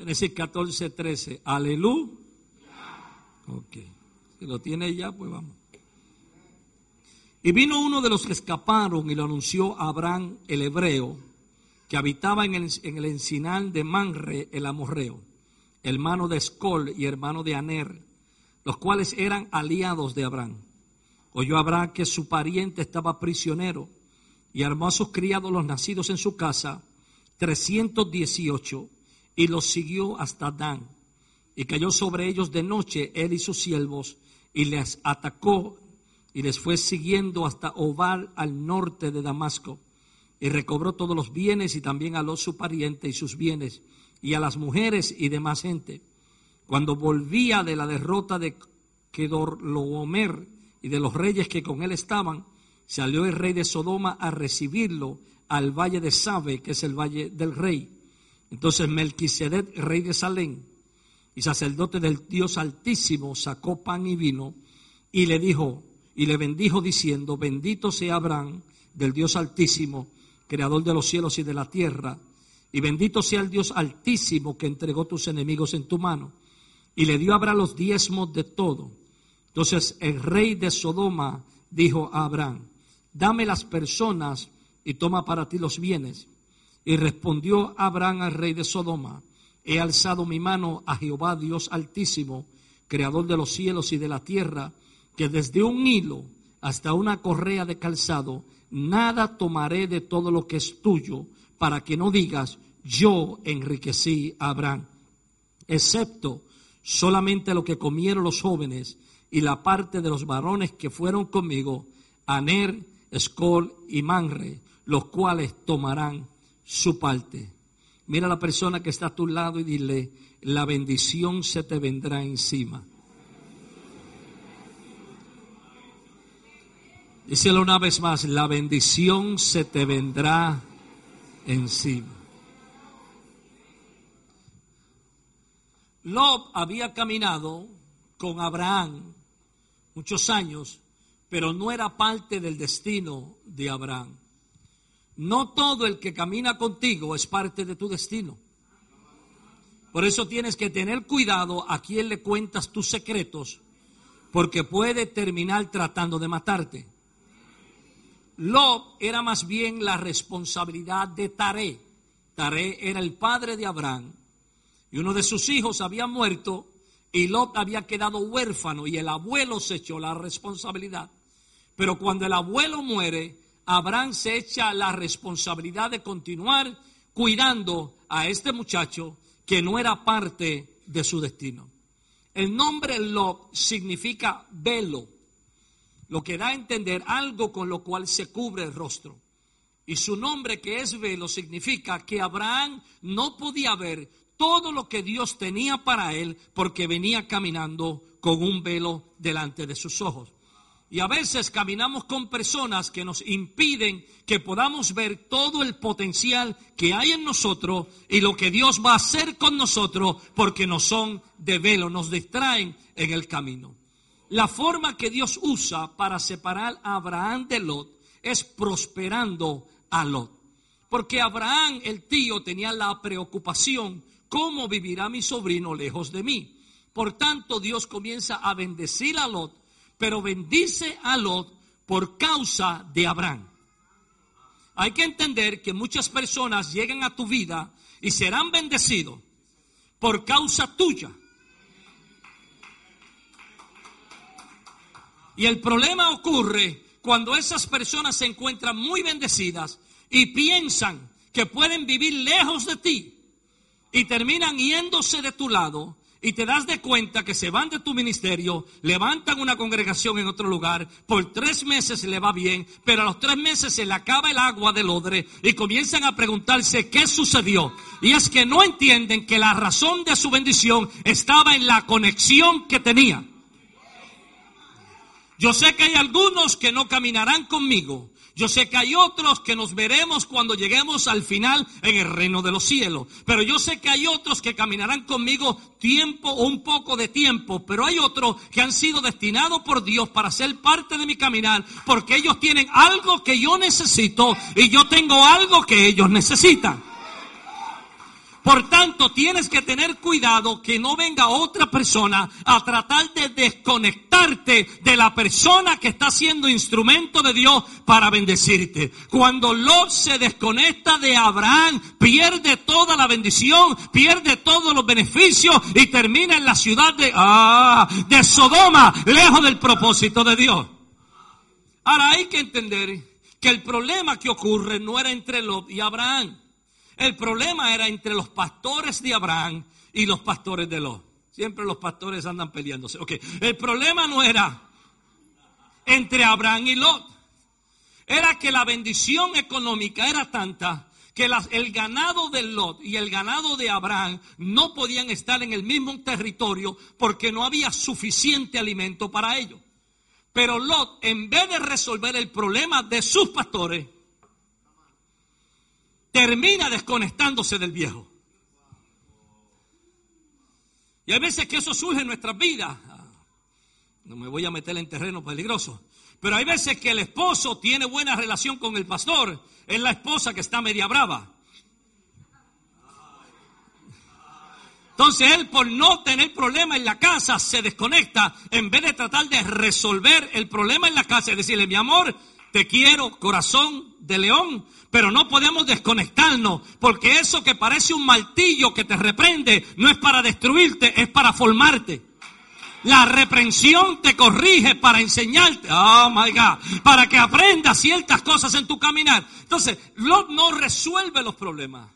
Génesis 14, 13. Aleluya. Ok. Si lo tiene ya, pues vamos. Y vino uno de los que escaparon y lo anunció a Abraham el hebreo, que habitaba en el, en el encinal de Manre el amorreo, hermano de Escol y hermano de Aner, los cuales eran aliados de Abraham. Oyó Abraham que su pariente estaba prisionero y armó a sus criados los nacidos en su casa, 318, y los siguió hasta Dan. Y cayó sobre ellos de noche él y sus siervos, y les atacó y les fue siguiendo hasta Oval al norte de Damasco. Y recobró todos los bienes y también a los su pariente y sus bienes, y a las mujeres y demás gente. Cuando volvía de la derrota de Kedorlaomer y de los reyes que con él estaban, salió el rey de Sodoma a recibirlo al valle de Sabe, que es el valle del rey. Entonces Melquisedec, rey de Salem y sacerdote del Dios Altísimo, sacó pan y vino y le dijo, y le bendijo diciendo, bendito sea Abraham del Dios Altísimo, creador de los cielos y de la tierra, y bendito sea el Dios Altísimo que entregó tus enemigos en tu mano. Y le dio Abraham los diezmos de todo. Entonces el rey de Sodoma dijo a Abraham, dame las personas y toma para ti los bienes. Y respondió Abraham al rey de Sodoma, he alzado mi mano a Jehová Dios Altísimo, creador de los cielos y de la tierra, que desde un hilo hasta una correa de calzado, nada tomaré de todo lo que es tuyo, para que no digas, yo enriquecí a Abraham, excepto solamente lo que comieron los jóvenes y la parte de los varones que fueron conmigo, Aner, Escol y Manre, los cuales tomarán su parte. Mira a la persona que está a tu lado y dile, la bendición se te vendrá encima. Díselo una vez más, la bendición se te vendrá encima. Lob había caminado con Abraham muchos años, pero no era parte del destino de Abraham. No todo el que camina contigo es parte de tu destino. Por eso tienes que tener cuidado a quién le cuentas tus secretos, porque puede terminar tratando de matarte. Lot era más bien la responsabilidad de Taré. Taré era el padre de Abraham y uno de sus hijos había muerto y Lot había quedado huérfano y el abuelo se echó la responsabilidad. Pero cuando el abuelo muere, Abraham se echa la responsabilidad de continuar cuidando a este muchacho que no era parte de su destino. El nombre Lot significa velo lo que da a entender algo con lo cual se cubre el rostro. Y su nombre que es velo significa que Abraham no podía ver todo lo que Dios tenía para él porque venía caminando con un velo delante de sus ojos. Y a veces caminamos con personas que nos impiden que podamos ver todo el potencial que hay en nosotros y lo que Dios va a hacer con nosotros porque no son de velo, nos distraen en el camino. La forma que Dios usa para separar a Abraham de Lot es prosperando a Lot. Porque Abraham, el tío, tenía la preocupación, ¿cómo vivirá mi sobrino lejos de mí? Por tanto, Dios comienza a bendecir a Lot, pero bendice a Lot por causa de Abraham. Hay que entender que muchas personas llegan a tu vida y serán bendecidos por causa tuya. Y el problema ocurre cuando esas personas se encuentran muy bendecidas y piensan que pueden vivir lejos de ti y terminan yéndose de tu lado y te das de cuenta que se van de tu ministerio, levantan una congregación en otro lugar, por tres meses le va bien, pero a los tres meses se le acaba el agua del odre y comienzan a preguntarse qué sucedió. Y es que no entienden que la razón de su bendición estaba en la conexión que tenía. Yo sé que hay algunos que no caminarán conmigo. Yo sé que hay otros que nos veremos cuando lleguemos al final en el reino de los cielos. Pero yo sé que hay otros que caminarán conmigo tiempo o un poco de tiempo. Pero hay otros que han sido destinados por Dios para ser parte de mi caminar. Porque ellos tienen algo que yo necesito y yo tengo algo que ellos necesitan. Por tanto, tienes que tener cuidado que no venga otra persona a tratar de desconectarte de la persona que está siendo instrumento de Dios para bendecirte. Cuando Lot se desconecta de Abraham, pierde toda la bendición, pierde todos los beneficios y termina en la ciudad de, ah, de Sodoma, lejos del propósito de Dios. Ahora hay que entender que el problema que ocurre no era entre Lot y Abraham. El problema era entre los pastores de Abraham y los pastores de Lot. Siempre los pastores andan peleándose. Ok, el problema no era entre Abraham y Lot. Era que la bendición económica era tanta que el ganado de Lot y el ganado de Abraham no podían estar en el mismo territorio porque no había suficiente alimento para ellos. Pero Lot, en vez de resolver el problema de sus pastores, termina desconectándose del viejo. Y hay veces que eso surge en nuestras vidas. No me voy a meter en terreno peligroso. Pero hay veces que el esposo tiene buena relación con el pastor. Es la esposa que está media brava. Entonces él por no tener problema en la casa se desconecta en vez de tratar de resolver el problema en la casa y decirle, mi amor, te quiero, corazón de león, pero no podemos desconectarnos porque eso que parece un martillo que te reprende no es para destruirte, es para formarte. La reprensión te corrige para enseñarte, oh my God, para que aprendas ciertas cosas en tu caminar. Entonces, Lot no resuelve los problemas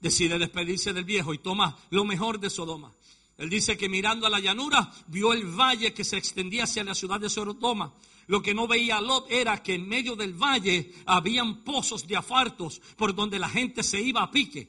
decide despedirse del viejo y toma lo mejor de Sodoma. Él dice que mirando a la llanura vio el valle que se extendía hacia la ciudad de Sodoma. Lo que no veía Lot era que en medio del valle habían pozos de afartos por donde la gente se iba a pique.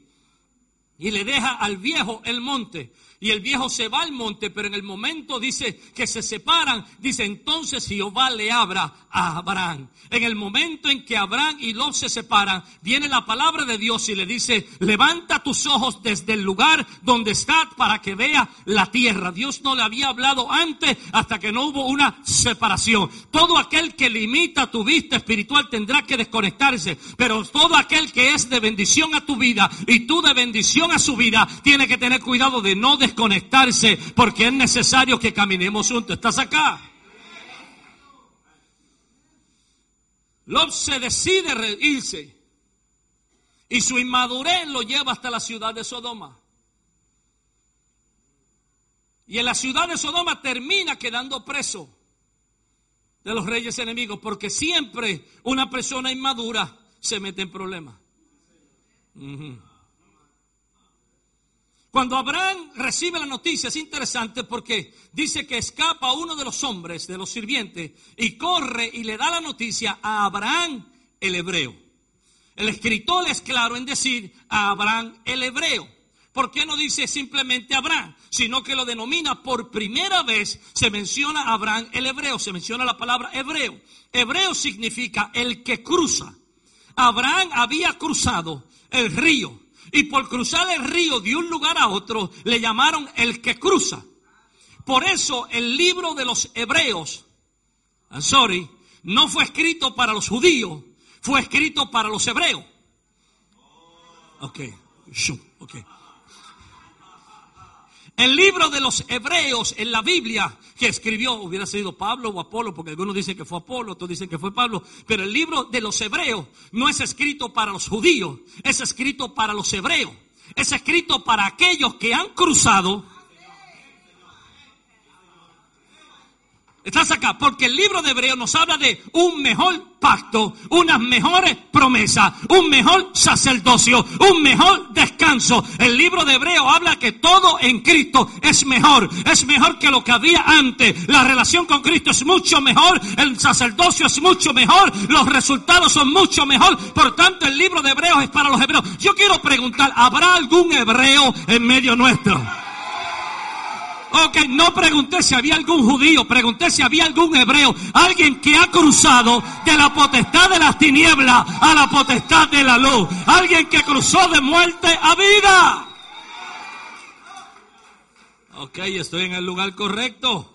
Y le deja al viejo el monte. Y el viejo se va al monte, pero en el momento dice que se separan, dice entonces Jehová le abra a Abraham. En el momento en que Abraham y Lot se separan, viene la palabra de Dios y le dice, levanta tus ojos desde el lugar donde estás para que vea la tierra. Dios no le había hablado antes hasta que no hubo una separación. Todo aquel que limita tu vista espiritual tendrá que desconectarse, pero todo aquel que es de bendición a tu vida y tú de bendición a su vida, tiene que tener cuidado de no desconectarse porque es necesario que caminemos juntos. ¿Estás acá? Lot se decide irse y su inmadurez lo lleva hasta la ciudad de Sodoma. Y en la ciudad de Sodoma termina quedando preso de los reyes enemigos, porque siempre una persona inmadura se mete en problemas. Cuando Abraham recibe la noticia es interesante porque dice que escapa uno de los hombres, de los sirvientes, y corre y le da la noticia a Abraham el hebreo. El escritor es claro en decir a Abraham el hebreo. ¿Por qué no dice simplemente Abraham? Sino que lo denomina por primera vez, se menciona Abraham el hebreo, se menciona la palabra hebreo. Hebreo significa el que cruza. Abraham había cruzado el río y por cruzar el río de un lugar a otro le llamaron el que cruza. Por eso el libro de los hebreos, I'm sorry, no fue escrito para los judíos, fue escrito para los hebreos. Ok, ok. El libro de los hebreos en la Biblia que escribió, hubiera sido Pablo o Apolo, porque algunos dicen que fue Apolo, otros dicen que fue Pablo, pero el libro de los hebreos no es escrito para los judíos, es escrito para los hebreos, es escrito para aquellos que han cruzado Estás acá porque el libro de Hebreo nos habla de un mejor pacto, unas mejores promesas, un mejor sacerdocio, un mejor descanso. El libro de Hebreo habla que todo en Cristo es mejor, es mejor que lo que había antes. La relación con Cristo es mucho mejor, el sacerdocio es mucho mejor, los resultados son mucho mejor. Por tanto, el libro de Hebreo es para los hebreos. Yo quiero preguntar, ¿habrá algún hebreo en medio nuestro? Ok, no pregunté si había algún judío, pregunté si había algún hebreo, alguien que ha cruzado de la potestad de las tinieblas a la potestad de la luz, alguien que cruzó de muerte a vida. Ok, estoy en el lugar correcto.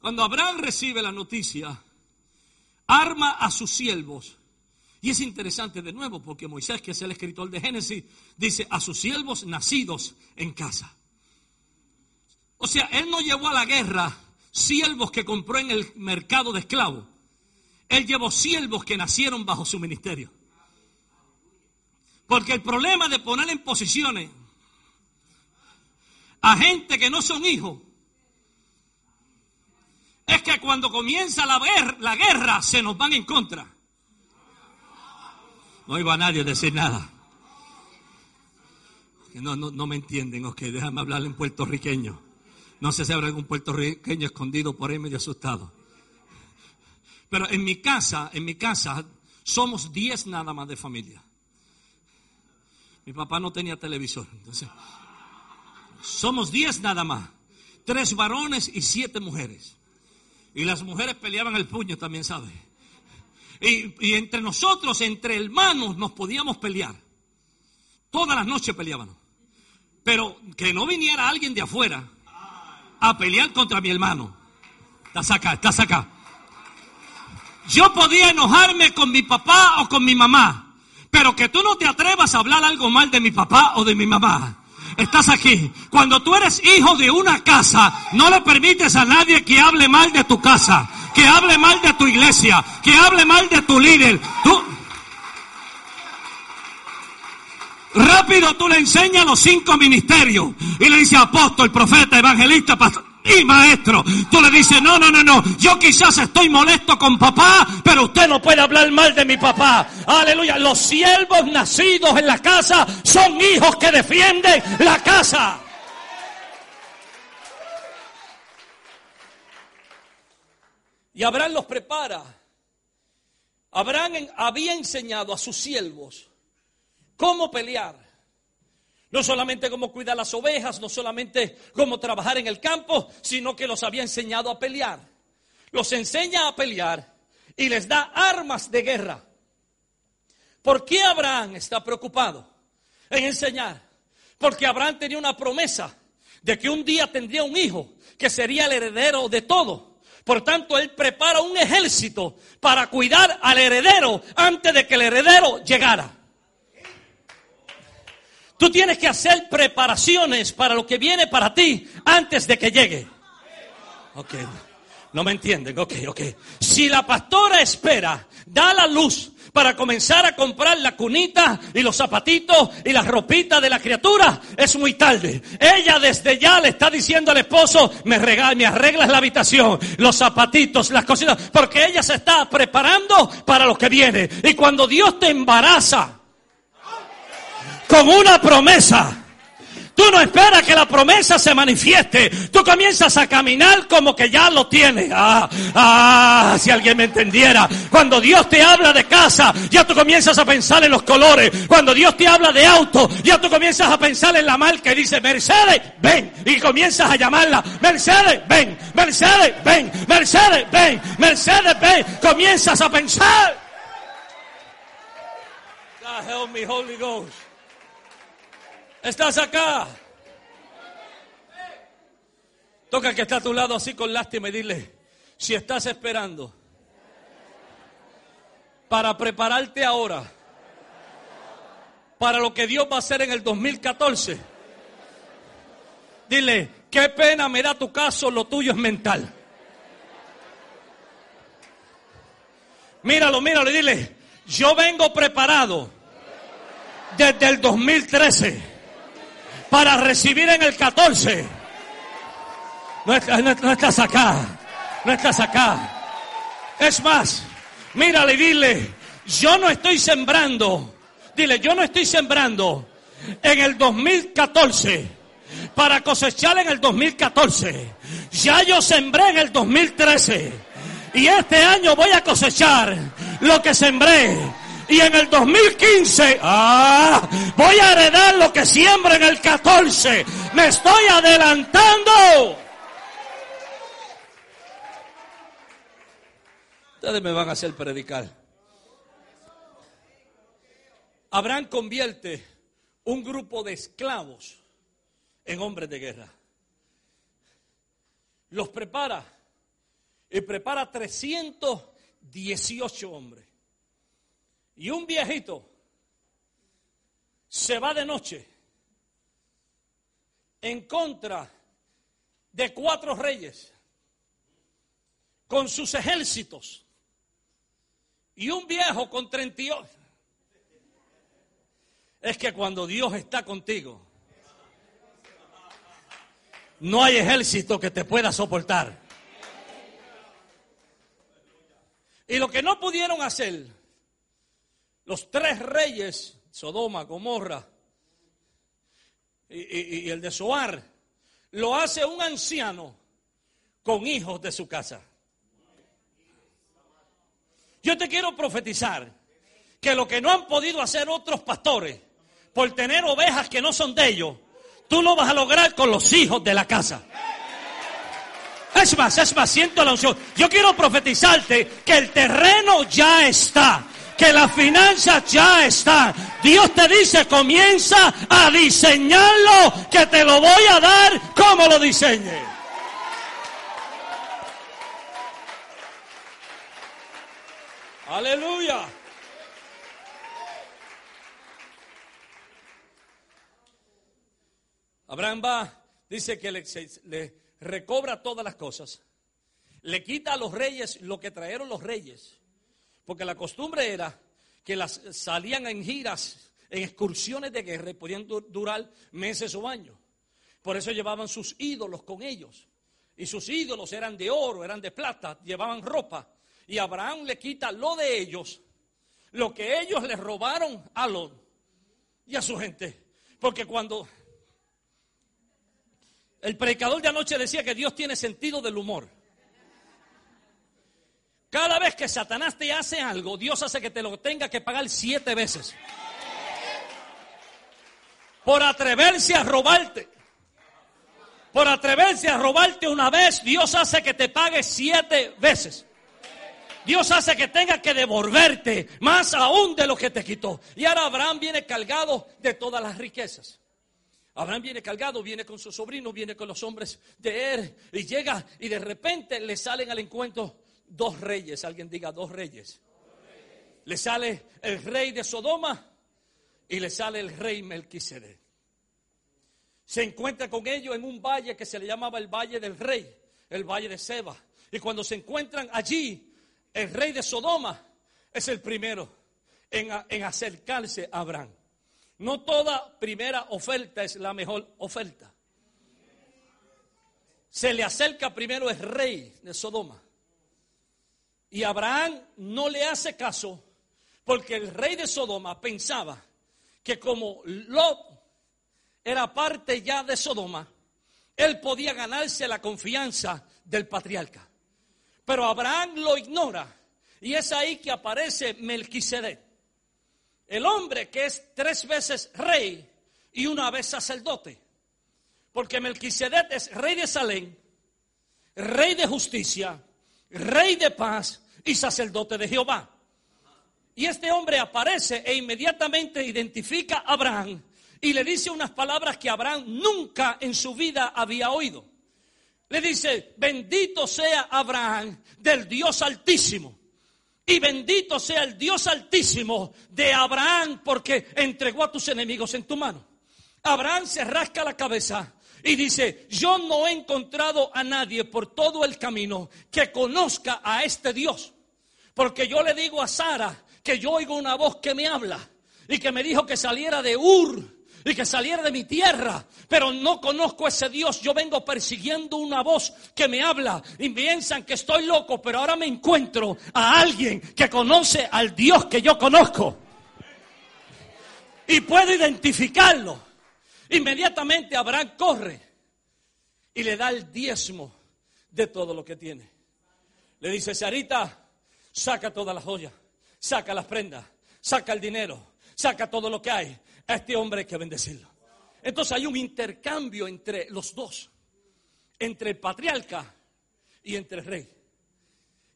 Cuando Abraham recibe la noticia, arma a sus siervos Y es interesante de nuevo porque Moisés, que es el escritor de Génesis, dice a sus siervos nacidos en casa. O sea, él no llevó a la guerra siervos que compró en el mercado de esclavos. Él llevó siervos que nacieron bajo su ministerio. Porque el problema de poner en posiciones a gente que no son hijos es que cuando comienza la, guerra se nos van en contra. No iba a nadie a decir nada. No, no, no me entienden, ok, déjame hablar en puertorriqueño. No sé si habrá algún puertorriqueño escondido por ahí medio asustado. Pero en mi casa, en mi casa, somos 10 nada más de familia. Mi papá no tenía televisor. Entonces, somos 10 nada más. Tres varones y siete mujeres. Y las mujeres peleaban el puño también, ¿sabe? Y, y, entre nosotros, entre hermanos, nos podíamos pelear. Todas las noches peleábamos. Pero que no viniera alguien de afuera a pelear contra mi hermano. Estás acá, estás acá. Yo podía enojarme con mi papá o con mi mamá, pero que tú no te atrevas a hablar algo mal de mi papá o de mi mamá. Estás aquí. Cuando tú eres hijo de una casa, no le permites a nadie que hable mal de tu casa, que hable mal de tu iglesia, que hable mal de tu líder. Tú, Rápido tú le enseñas los cinco ministerios y le dices apóstol, profeta, evangelista, pastor y maestro. Tú le dices, no, no, no, no, yo quizás estoy molesto con papá, pero usted no puede hablar mal de mi papá. Aleluya. Los siervos nacidos en la casa son hijos que defienden la casa. Y Abraham los prepara. Abraham había enseñado a sus siervos cómo pelear. No solamente cómo cuidar las ovejas, no solamente cómo trabajar en el campo, sino que los había enseñado a pelear. Los enseña a pelear y les da armas de guerra. ¿Por qué Abraham está preocupado en enseñar? Porque Abraham tenía una promesa de que un día tendría un hijo que sería el heredero de todo. Por tanto, él prepara un ejército para cuidar al heredero antes de que el heredero llegara. Tú tienes que hacer preparaciones para lo que viene para ti antes de que llegue. Ok, no me entienden, ok, ok. Si la pastora espera, da la luz para comenzar a comprar la cunita y los zapatitos y las ropitas de la criatura, es muy tarde. Ella desde ya le está diciendo al esposo, me, me arreglas la habitación, los zapatitos, las cositas, porque ella se está preparando para lo que viene. Y cuando Dios te embaraza, con una promesa. Tú no esperas que la promesa se manifieste. Tú comienzas a caminar como que ya lo tienes. Ah, ah, si alguien me entendiera. Cuando Dios te habla de casa, ya tú comienzas a pensar en los colores. Cuando Dios te habla de auto, ya tú comienzas a pensar en la marca y dice, Mercedes, ven. Y comienzas a llamarla, Mercedes, ven. Mercedes, ven. Mercedes, ven. Mercedes, ven. Comienzas a pensar. God help me, Holy. Estás acá. Toca que está a tu lado así con lástima y dile, si estás esperando para prepararte ahora para lo que Dios va a hacer en el 2014, dile, qué pena me da tu caso, lo tuyo es mental. Míralo, míralo y dile, yo vengo preparado desde el 2013 para recibir en el 14. No, estás acá, no estás acá. Es más, mírale y dile, yo no estoy sembrando, dile, yo no estoy sembrando en el 2014 para cosechar en el 2014. Ya yo sembré en el 2013. Y este año voy a cosechar lo que sembré y en el 2015, ah, voy a heredar lo que siembra en el 14. Me estoy adelantando. Ustedes me van a hacer predicar. Abraham convierte un grupo de esclavos en hombres de guerra. Los prepara y prepara 318 hombres. Y un viejito se va de noche en contra de cuatro reyes con sus ejércitos y un viejo con 38. Es que cuando Dios está contigo, no hay ejército que te pueda soportar. Y lo que no pudieron hacer los tres reyes, Sodoma, Gomorra y, el de Soar, lo hace un anciano con hijos de su casa. Yo te quiero profetizar que lo que no han podido hacer otros pastores por tener ovejas que no son de ellos, tú lo vas a lograr con los hijos de la casa. Es más, es más, siento la unción. Yo quiero profetizarte que el terreno ya está, que la finanza ya está. Dios te dice, comienza a diseñarlo, que te lo voy a dar como lo diseñe. Aleluya. Abraham va, dice que le, le recobra todas las cosas, le quita a los reyes lo que trajeron los reyes, porque la costumbre era que las salían en giras, en excursiones de guerra y podían durar meses o años. Por eso llevaban sus ídolos con ellos. Y sus ídolos eran de oro, eran de plata, llevaban ropa. Y Abraham le quita lo de ellos, lo que ellos le robaron a Lot y a su gente. Porque cuando el predicador de anoche decía que Dios tiene sentido del humor. Cada vez que Satanás te hace algo, Dios hace que te lo tenga que pagar siete veces. Por atreverse a robarte. Por atreverse a robarte una vez, Dios hace que te pague siete veces. Dios hace que tenga que devolverte más aún de lo que te quitó. Y ahora Abraham viene cargado de todas las riquezas. Abraham viene cargado, viene con su sobrino, viene con los hombres de él y llega y de repente le salen al encuentro dos reyes. Alguien diga dos reyes. Le sale el rey de Sodoma y le sale el rey Melquisedec. Se encuentra con ellos en un valle que se le llamaba el Valle del Rey, el Valle de Seba. Y cuando se encuentran allí, el rey de Sodoma es el primero en, en acercarse a Abraham. No toda primera oferta es la mejor oferta. Se le acerca primero el rey de Sodoma. Y Abraham no le hace caso porque el rey de Sodoma pensaba que como Lot era parte ya de Sodoma, él podía ganarse la confianza del patriarca. Pero Abraham lo ignora y es ahí que aparece Melquisedec. El hombre que es tres veces rey y una vez sacerdote. Porque Melquisedec es rey de Salem, rey de justicia, rey de paz y sacerdote de Jehová. Y este hombre aparece e inmediatamente identifica a Abraham y le dice unas palabras que Abraham nunca en su vida había oído. Le dice, bendito sea Abraham del Dios altísimo y bendito sea el Dios altísimo de Abraham porque entregó a tus enemigos en tu mano. Abraham se rasca la cabeza y dice, yo no he encontrado a nadie por todo el camino que conozca a este Dios. Porque yo le digo a Sara que yo oigo una voz que me habla y que me dijo que saliera de Ur y que saliera de mi tierra, pero no conozco a ese Dios. Yo vengo persiguiendo una voz que me habla y piensan que estoy loco, pero ahora me encuentro a alguien que conoce al Dios que yo conozco y puedo identificarlo. Inmediatamente Abraham corre y le da el diezmo de todo lo que tiene. Le dice, Sarita, saca todas las joyas, saca las prendas, saca el dinero, saca todo lo que hay a este hombre hay que bendecirlo. Entonces hay un intercambio entre los dos, entre el patriarca y entre el rey.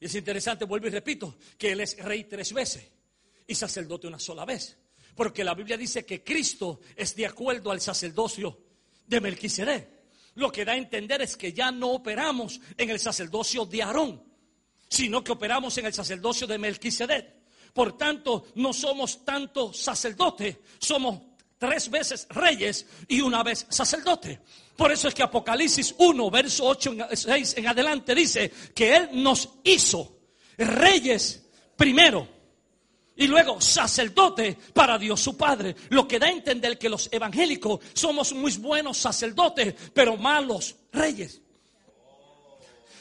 Y es interesante, vuelvo y repito, que él es rey tres veces y sacerdote una sola vez. Porque la Biblia dice que Cristo es de acuerdo al sacerdocio de Melquisedec. Lo que da a entender es que ya no operamos en el sacerdocio de Aarón, sino que operamos en el sacerdocio de Melquisedec. Por tanto, no somos tanto sacerdotes, somos tres veces reyes y una vez sacerdote. Por eso es que Apocalipsis 1, verso 8, 6 en adelante dice que Él nos hizo reyes primero y luego sacerdote para Dios su Padre. Lo que da a entender que los evangélicos somos muy buenos sacerdotes, pero malos reyes.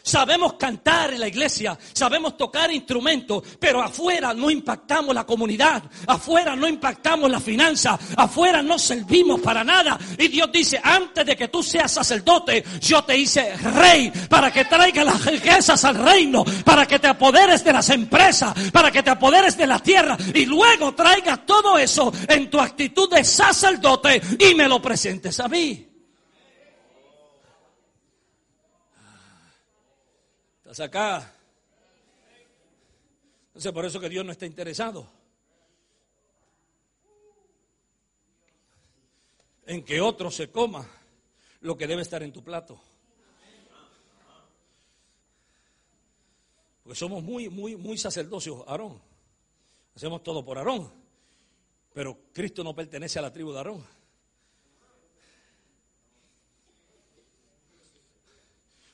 Sabemos cantar en la iglesia, sabemos tocar instrumentos, pero afuera no impactamos la comunidad, afuera no impactamos la finanza, afuera no servimos para nada. Y Dios dice, antes de que tú seas sacerdote, yo te hice rey para que traiga las riquezas al reino, para que te apoderes de las empresas, para que te apoderes de la tierra y luego traigas todo eso en tu actitud de sacerdote y me lo presentes a mí. ¿Estás acá? Entonces por eso que Dios no está interesado. En que otro se coma lo que debe estar en tu plato. Porque somos muy, muy, muy sacerdocios, Aarón. Hacemos todo por Aarón. Pero Cristo no pertenece a la tribu de Aarón.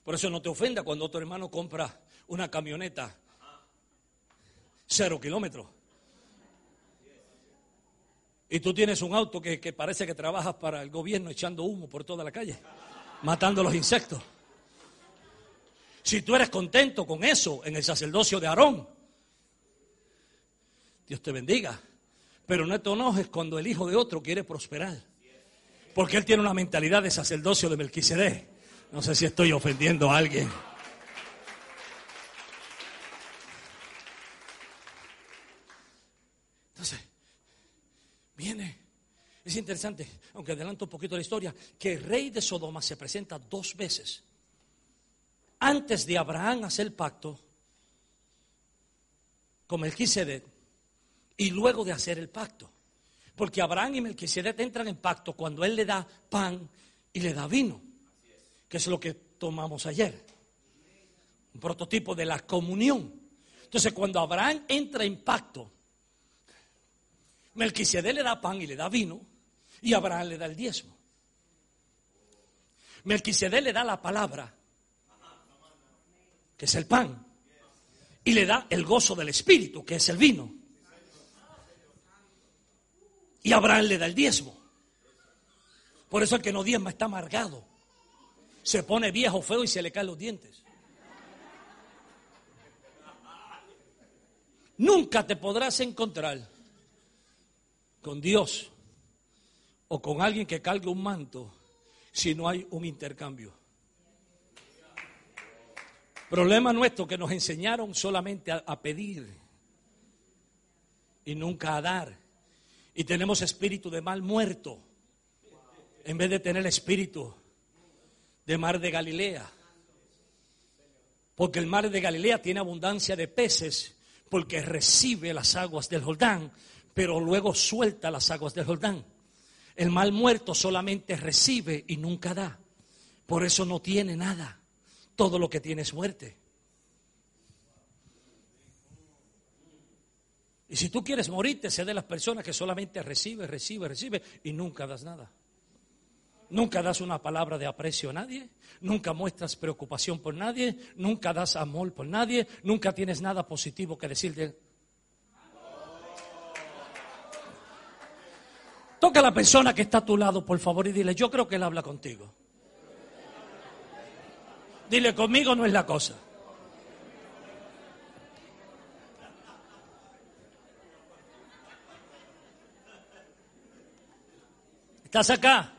Por eso no te ofenda cuando otro hermano compra una camioneta cero kilómetros. Y tú tienes un auto que, parece que trabajas para el gobierno echando humo por toda la calle, matando los insectos. Si tú eres contento con eso en el sacerdocio de Aarón, Dios te bendiga. Pero no te enojes cuando el hijo de otro quiere prosperar. Porque él tiene una mentalidad de sacerdocio de Melquisedec. No sé si estoy ofendiendo a alguien. Entonces, viene. Es interesante, aunque adelanto un poquito la historia, que el rey de Sodoma se presenta dos veces. Antes de Abraham hacer el pacto con Melquisedec y luego de hacer el pacto. Porque Abraham y Melquisedec entran en pacto cuando él le da pan y le da vino que es lo que tomamos ayer. Un prototipo de la comunión. Entonces, cuando Abraham entra en pacto, Melquisedec le da pan y le da vino, y Abraham le da el diezmo. Melquisedec le da la palabra, que es el pan, y le da el gozo del espíritu, que es el vino. Y Abraham le da el diezmo. Por eso el que no diezma está amargado se pone viejo, feo y se le caen los dientes. Nunca te podrás encontrar con Dios o con alguien que cargue un manto si no hay un intercambio. Problema nuestro que nos enseñaron solamente a, a pedir y nunca a dar. Y tenemos espíritu de mal muerto en vez de tener espíritu de mar de Galilea. Porque el mar de Galilea tiene abundancia de peces, porque recibe las aguas del Jordán, pero luego suelta las aguas del Jordán. El mal muerto solamente recibe y nunca da. Por eso no tiene nada. Todo lo que tiene es muerte. Y si tú quieres morirte, sé de las personas que solamente recibe, recibe, recibe y nunca das nada. Nunca das una palabra de aprecio a nadie, nunca muestras preocupación por nadie, nunca das amor por nadie, nunca tienes nada positivo que decir de Toca a la persona que está a tu lado, por favor, y dile, yo creo que él habla contigo. Dile, conmigo no es la cosa. ¿Estás acá?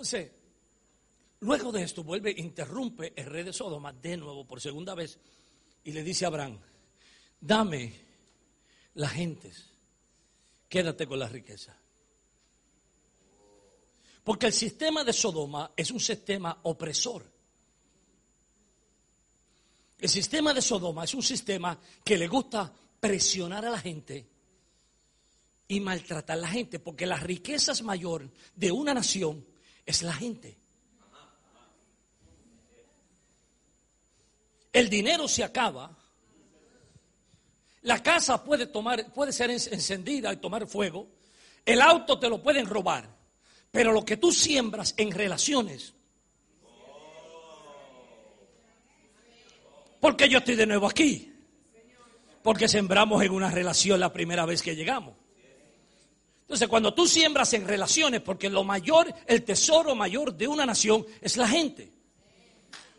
Entonces, luego de esto vuelve, interrumpe el rey de Sodoma de nuevo por segunda vez y le dice a Abraham, dame las gentes, quédate con la riqueza. Porque el sistema de Sodoma es un sistema opresor. El sistema de Sodoma es un sistema que le gusta presionar a la gente y maltratar a la gente, porque la riqueza es mayor de una nación es la gente. El dinero se acaba La casa puede, tomar, puede ser encendida y tomar fuego. El auto te lo pueden robar. Pero lo que tú siembras en relaciones. Porque yo estoy de nuevo aquí. Porque sembramos en una relación la primera vez que llegamos. Entonces, cuando tú siembras en relaciones, porque lo mayor, el tesoro mayor de una nación es la gente.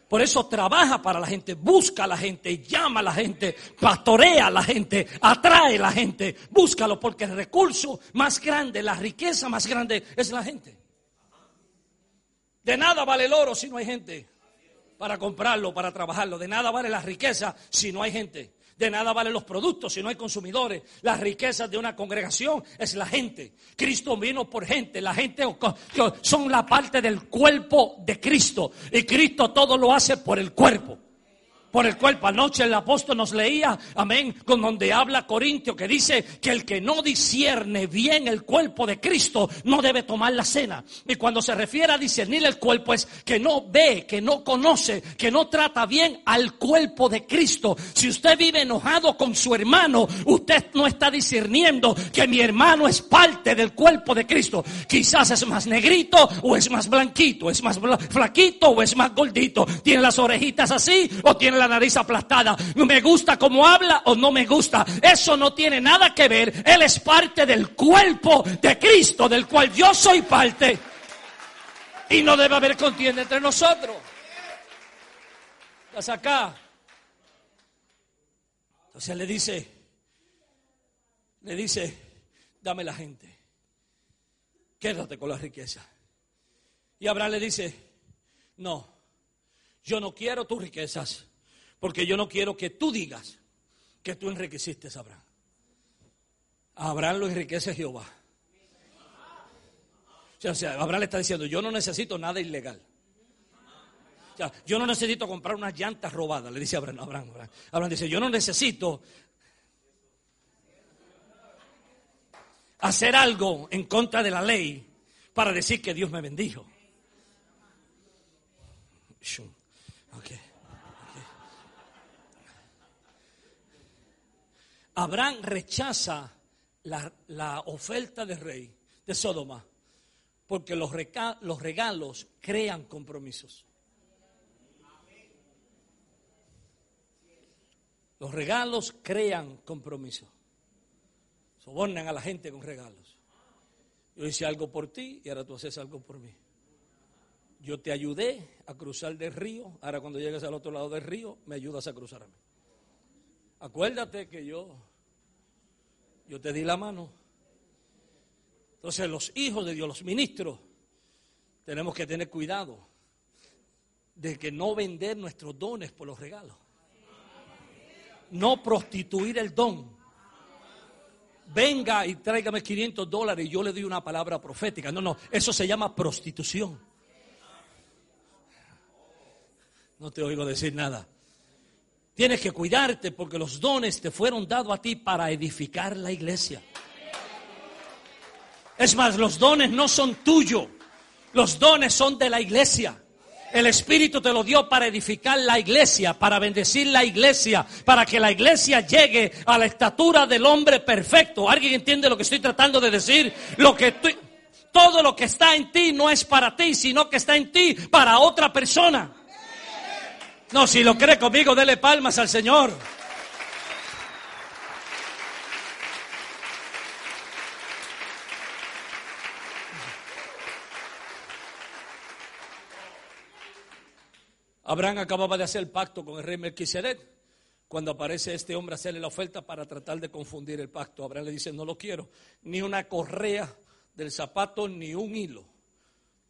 Por eso trabaja para la gente, busca a la gente, llama a la gente, pastorea a la gente, atrae a la gente, búscalo porque el recurso más grande, la riqueza más grande es la gente. De nada vale el oro si no hay gente para comprarlo, para trabajarlo. De nada vale la riqueza si no hay gente. De nada valen los productos si no hay consumidores. Las riquezas de una congregación es la gente. Cristo vino por gente. La gente son la parte del cuerpo de Cristo. Y Cristo todo lo hace por el cuerpo por el cuerpo. Anoche el apóstol nos leía, amén, con donde habla Corintio, que dice que el que no discierne bien el cuerpo de Cristo no debe tomar la cena. Y cuando se refiere a discernir el cuerpo es que no ve, que no conoce, que no trata bien al cuerpo de Cristo. Si usted vive enojado con su hermano, usted no está discerniendo que mi hermano es parte del cuerpo de Cristo. Quizás es más negrito o es más blanquito, es más flaquito o es más gordito. Tiene las orejitas así o tiene la nariz aplastada. Me gusta como habla o no me gusta. Eso no tiene nada que ver. Él es parte del cuerpo de Cristo, del cual yo soy parte. Y no debe haber contienda entre nosotros. Estás acá. Entonces le dice, le dice, dame la gente. Quédate con la riqueza. Y Abraham le dice, no, yo no quiero tus riquezas. Porque yo no quiero que tú digas que tú enriqueciste a Abraham. A Abraham lo enriquece Jehová. O sea, Abraham le está diciendo, yo no necesito nada ilegal. O sea, yo no necesito comprar unas llantas robadas, le dice Abraham, Abraham, Abraham. Abraham dice, yo no necesito hacer algo en contra de la ley para decir que Dios me bendijo. Okay. Abraham rechaza la, oferta del rey de Sodoma porque los, los regalos crean compromisos. Los regalos crean compromisos. Sobornan a la gente con regalos. Yo hice algo por ti y ahora tú haces algo por mí. Yo te ayudé a cruzar del río, ahora cuando llegues al otro lado del río me ayudas a cruzar a mí. Acuérdate que yo, yo te di la mano. Entonces los hijos de Dios, los ministros, tenemos que tener cuidado de que no vender nuestros dones por los regalos. No prostituir el don. Venga y tráigame 500 dólares y yo le doy una palabra profética. No, no, eso se llama prostitución. No te oigo decir nada. Tienes que cuidarte porque los dones te fueron dados a ti para edificar la iglesia. Es más, los dones no son tuyos, los dones son de la iglesia. El Espíritu te lo dio para edificar la iglesia, para bendecir la iglesia, para que la iglesia llegue a la estatura del hombre perfecto. ¿Alguien entiende lo que estoy tratando de decir? Lo que todo lo que está en ti no es para ti, sino que está en ti para otra persona. No, si lo cree conmigo, dele palmas al Señor. Abraham acababa de hacer el pacto con el rey Melquisedec. Cuando aparece este hombre a hacerle la oferta para tratar de confundir el pacto, Abraham le dice, no lo quiero, ni una correa del zapato, ni un hilo,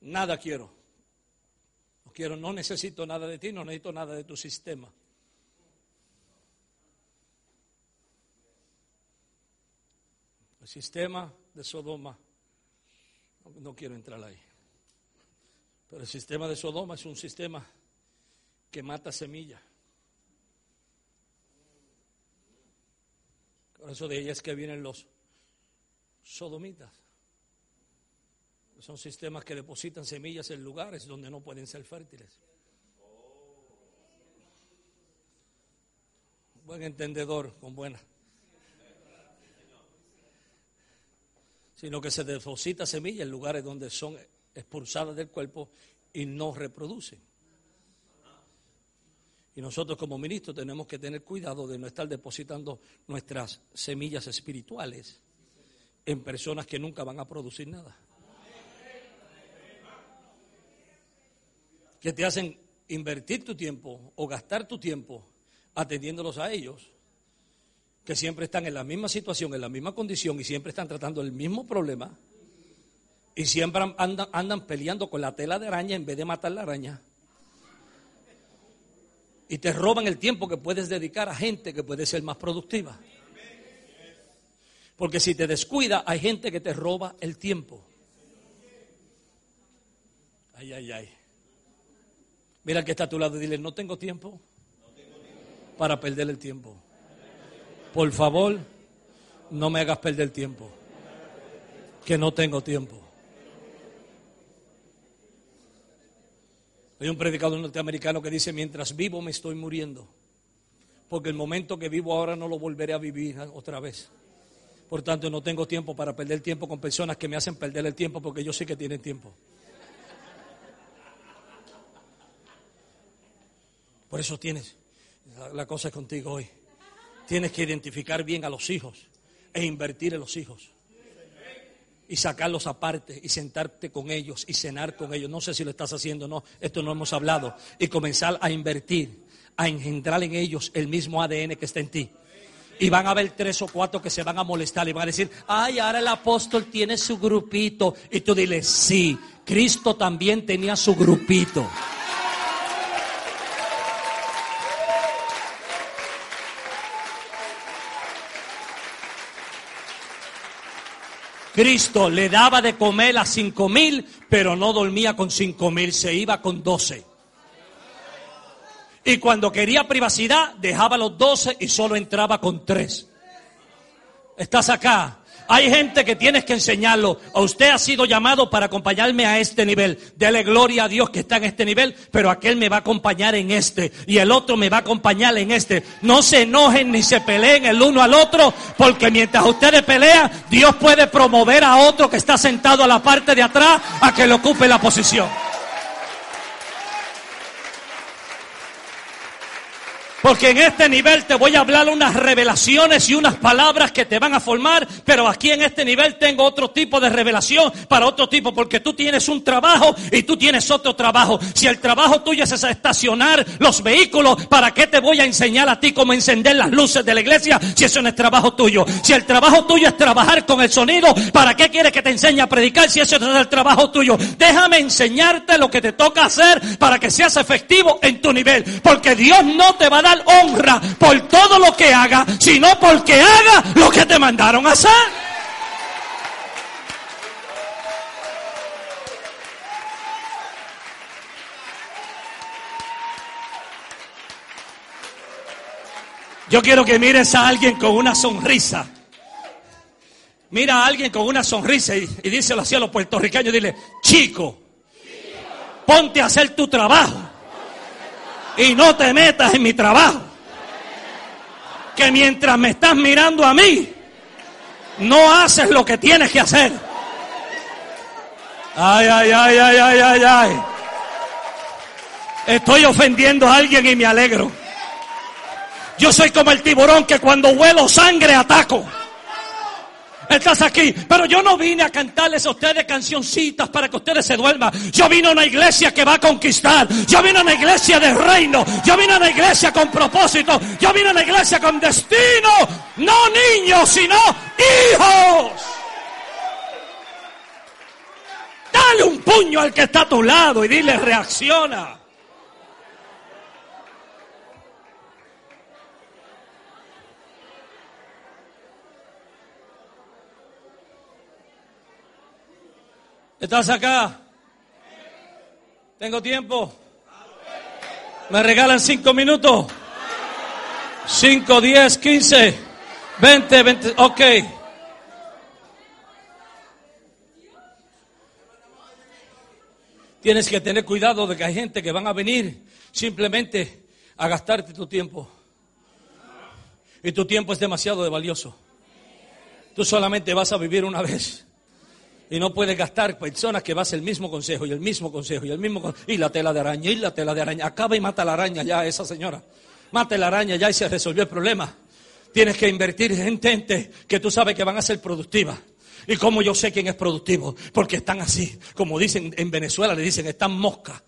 nada quiero quiero, no necesito nada de ti, no necesito nada de tu sistema. El sistema de Sodoma, no, quiero entrar ahí, pero el sistema de Sodoma es un sistema que mata semillas. Por eso de ella es que vienen los sodomitas. Son sistemas que depositan semillas en lugares donde no pueden ser fértiles. Buen entendedor, con buena. Sino que se deposita semillas en lugares donde son expulsadas del cuerpo y no reproducen. Y nosotros como ministros tenemos que tener cuidado de no estar depositando nuestras semillas espirituales en personas que nunca van a producir nada. Que te hacen invertir tu tiempo o gastar tu tiempo atendiéndolos a ellos, que siempre están en la misma situación, en la misma condición y siempre están tratando el mismo problema y siempre andan, andan peleando con la tela de araña en vez de matar la araña. Y te roban el tiempo que puedes dedicar a gente que puede ser más productiva. Porque si te descuida, hay gente que te roba el tiempo. Ay, ay, ay. Mira que está a tu lado y dile, no tengo tiempo para perder el tiempo. Por favor, no me hagas perder el tiempo. Que no tengo tiempo. Hay un predicador norteamericano que dice, mientras vivo me estoy muriendo. Porque el momento que vivo ahora no lo volveré a vivir otra vez. Por tanto, no tengo tiempo para perder tiempo con personas que me hacen perder el tiempo porque yo sé que tienen tiempo. Por eso tienes, la cosa es contigo hoy. Tienes que identificar bien a los hijos e invertir en los hijos. Y sacarlos aparte y sentarte con ellos y cenar con ellos. No sé si lo estás haciendo o no, esto no hemos hablado. Y comenzar a invertir, a engendrar en ellos el mismo ADN que está en ti. Y van a haber tres o cuatro que se van a molestar y van a decir, ay, ahora el apóstol tiene su grupito. Y tú dile, sí, Cristo también tenía su grupito. Cristo le daba de comer a cinco mil, pero no dormía con cinco mil, se iba con doce. Y cuando quería privacidad, dejaba los doce y solo entraba con tres. ¿Estás acá? Hay gente que tienes que enseñarlo. A usted ha sido llamado para acompañarme a este nivel. Dele gloria a Dios que está en este nivel, pero aquel me va a acompañar en este y el otro me va a acompañar en este. No se enojen ni se peleen el uno al otro, porque mientras ustedes pelean, Dios puede promover a otro que está sentado a la parte de atrás a que le ocupe la posición. Porque en este nivel te voy a hablar unas revelaciones y unas palabras que te van a formar, pero aquí en este nivel tengo otro tipo de revelación para otro tipo, porque tú tienes un trabajo y tú tienes otro trabajo. Si el trabajo tuyo es estacionar los vehículos, ¿para qué te voy a enseñar a ti cómo encender las luces de la iglesia si eso no es trabajo tuyo? Si el trabajo tuyo es trabajar con el sonido, ¿para qué quieres que te enseñe a predicar si eso no es el trabajo tuyo? Déjame enseñarte lo que te toca hacer para que seas efectivo en tu nivel, porque Dios no te va a dar honra por todo lo que haga, sino porque haga lo que te mandaron a hacer. Yo quiero que mires a alguien con una sonrisa. Mira a alguien con una sonrisa y, y díselo así a los puertorriqueños. Dile, chico, ponte a hacer tu trabajo y no te metas en mi trabajo. Que mientras me estás mirando a mí, no haces lo que tienes que hacer. Ay, ay, ay, ay, ay, ay, ay. Estoy ofendiendo a alguien y me alegro. Yo soy como el tiburón que cuando huelo sangre ataco estás aquí. Pero yo no vine a cantarles a ustedes cancioncitas para que ustedes se duerman. Yo vine a una iglesia que va a conquistar. Yo vine a una iglesia de reino. Yo vine a una iglesia con propósito. Yo vine a una iglesia con destino. No niños, sino hijos. Dale un puño al que está a tu lado y dile reacciona. ¿Estás acá? ¿Tengo tiempo? ¿Me regalan cinco minutos? Cinco, diez, quince, veinte, veinte, ok. Tienes que tener cuidado de que hay gente que van a venir simplemente a gastarte tu tiempo. Y tu tiempo es demasiado de valioso. Tú solamente vas a vivir una vez. Y no puedes gastar personas que vas el mismo consejo y el mismo consejo y el mismo consejo. Y la tela de araña y la tela de araña. Acaba y mata la araña ya esa señora. Mate la araña ya y se resolvió el problema. Tienes que invertir en gente que tú sabes que van a ser productivas. ¿Y cómo yo sé quién es productivo? Porque están así. Como dicen en Venezuela, le dicen, están moscas.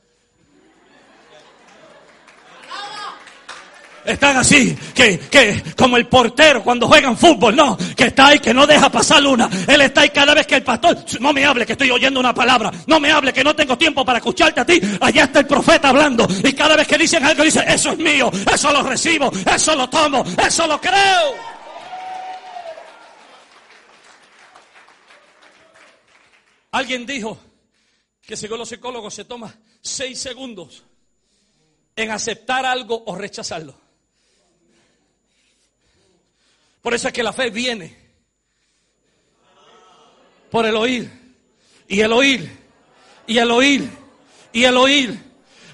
Están así, que, que como el portero cuando juegan fútbol, no, que está ahí, que no deja pasar una. Él está ahí cada vez que el pastor, no me hable que estoy oyendo una palabra, no me hable que no tengo tiempo para escucharte a ti. Allá está el profeta hablando y cada vez que dicen algo dice, eso es mío, eso lo recibo, eso lo tomo, eso lo creo. Alguien dijo que según los psicólogos se toma seis segundos en aceptar algo o rechazarlo. Por eso es que la fe viene por el oír y el oír y el oír y el oír.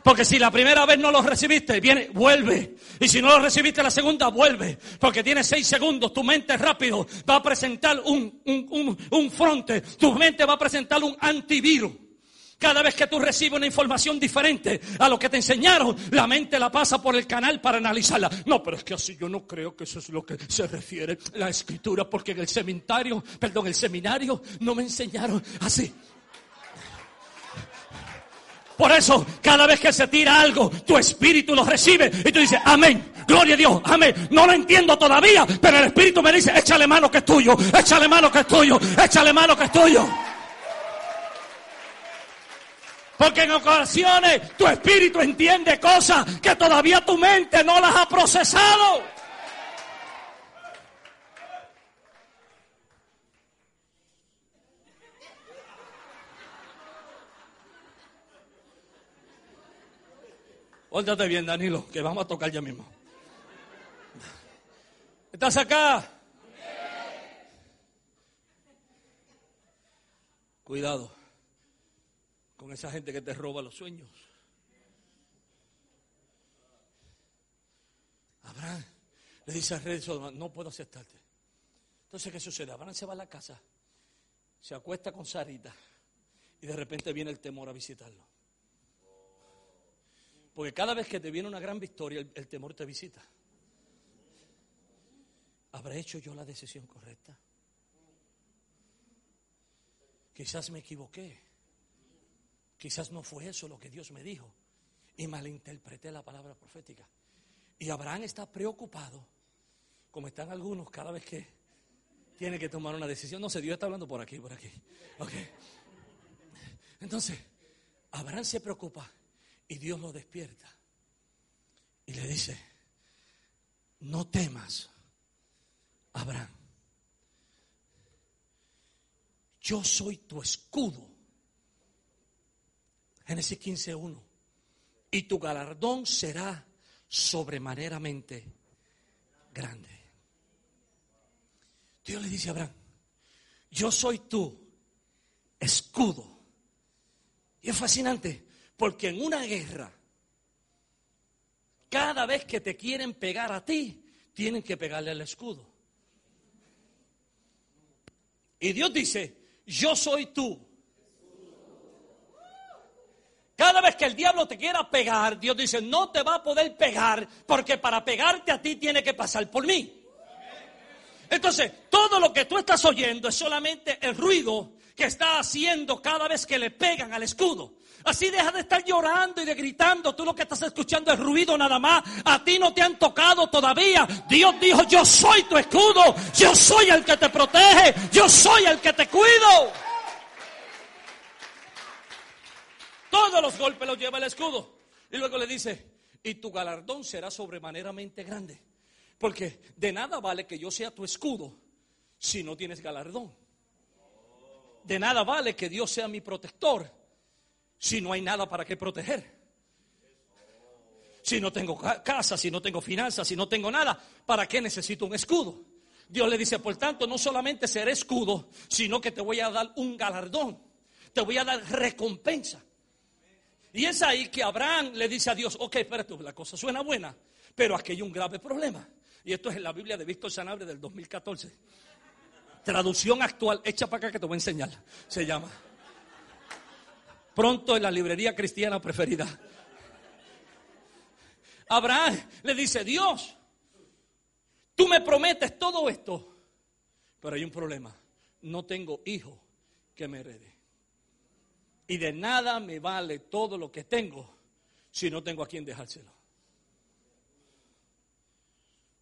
Porque si la primera vez no lo recibiste, viene, vuelve. Y si no lo recibiste la segunda, vuelve. Porque tiene seis segundos. Tu mente rápido va a presentar un, un, un, un fronte. Tu mente va a presentar un antivirus. Cada vez que tú recibes una información diferente a lo que te enseñaron, la mente la pasa por el canal para analizarla. No, pero es que así yo no creo que eso es lo que se refiere la escritura, porque en el seminario, perdón, el seminario no me enseñaron así. Por eso, cada vez que se tira algo, tu espíritu lo recibe y tú dices, amén, gloria a Dios, amén. No lo entiendo todavía, pero el espíritu me dice, échale mano que es tuyo, échale mano que es tuyo, échale mano que es tuyo. Porque en ocasiones tu espíritu entiende cosas que todavía tu mente no las ha procesado. Óntate bien, Danilo, que vamos a tocar ya mismo. ¿Estás acá? Cuidado con esa gente que te roba los sueños. Abraham le dice al rey no puedo aceptarte. Entonces, ¿qué sucede? Abraham se va a la casa, se acuesta con Sarita y de repente viene el temor a visitarlo. Porque cada vez que te viene una gran victoria, el, el temor te visita. ¿Habré hecho yo la decisión correcta? Quizás me equivoqué. Quizás no fue eso lo que Dios me dijo. Y malinterpreté la palabra profética. Y Abraham está preocupado, como están algunos cada vez que tiene que tomar una decisión. No sé, Dios está hablando por aquí, por aquí. Ok. Entonces, Abraham se preocupa y Dios lo despierta. Y le dice, no temas, Abraham. Yo soy tu escudo Génesis 15.1. Y tu galardón será sobremaneramente grande. Dios le dice a Abraham, yo soy tu escudo. Y es fascinante, porque en una guerra, cada vez que te quieren pegar a ti, tienen que pegarle al escudo. Y Dios dice, yo soy tú cada vez que el diablo te quiera pegar, Dios dice, no te va a poder pegar porque para pegarte a ti tiene que pasar por mí. Entonces, todo lo que tú estás oyendo es solamente el ruido que está haciendo cada vez que le pegan al escudo. Así deja de estar llorando y de gritando. Tú lo que estás escuchando es ruido nada más. A ti no te han tocado todavía. Dios dijo, yo soy tu escudo. Yo soy el que te protege. Yo soy el que te cuido. Todos los golpes los lleva el escudo. Y luego le dice, y tu galardón será sobremaneramente grande. Porque de nada vale que yo sea tu escudo si no tienes galardón. De nada vale que Dios sea mi protector si no hay nada para que proteger. Si no tengo casa, si no tengo finanzas, si no tengo nada, ¿para qué necesito un escudo? Dios le dice, por tanto, no solamente seré escudo, sino que te voy a dar un galardón, te voy a dar recompensa. Y es ahí que Abraham le dice a Dios, ok, espérate, la cosa suena buena, pero aquí hay un grave problema. Y esto es en la Biblia de Víctor Sanabre del 2014. Traducción actual, echa para acá que te voy a enseñar. Se llama. Pronto en la librería cristiana preferida. Abraham le dice, Dios, tú me prometes todo esto, pero hay un problema. No tengo hijo que me herede. Y de nada me vale todo lo que tengo si no tengo a quien dejárselo.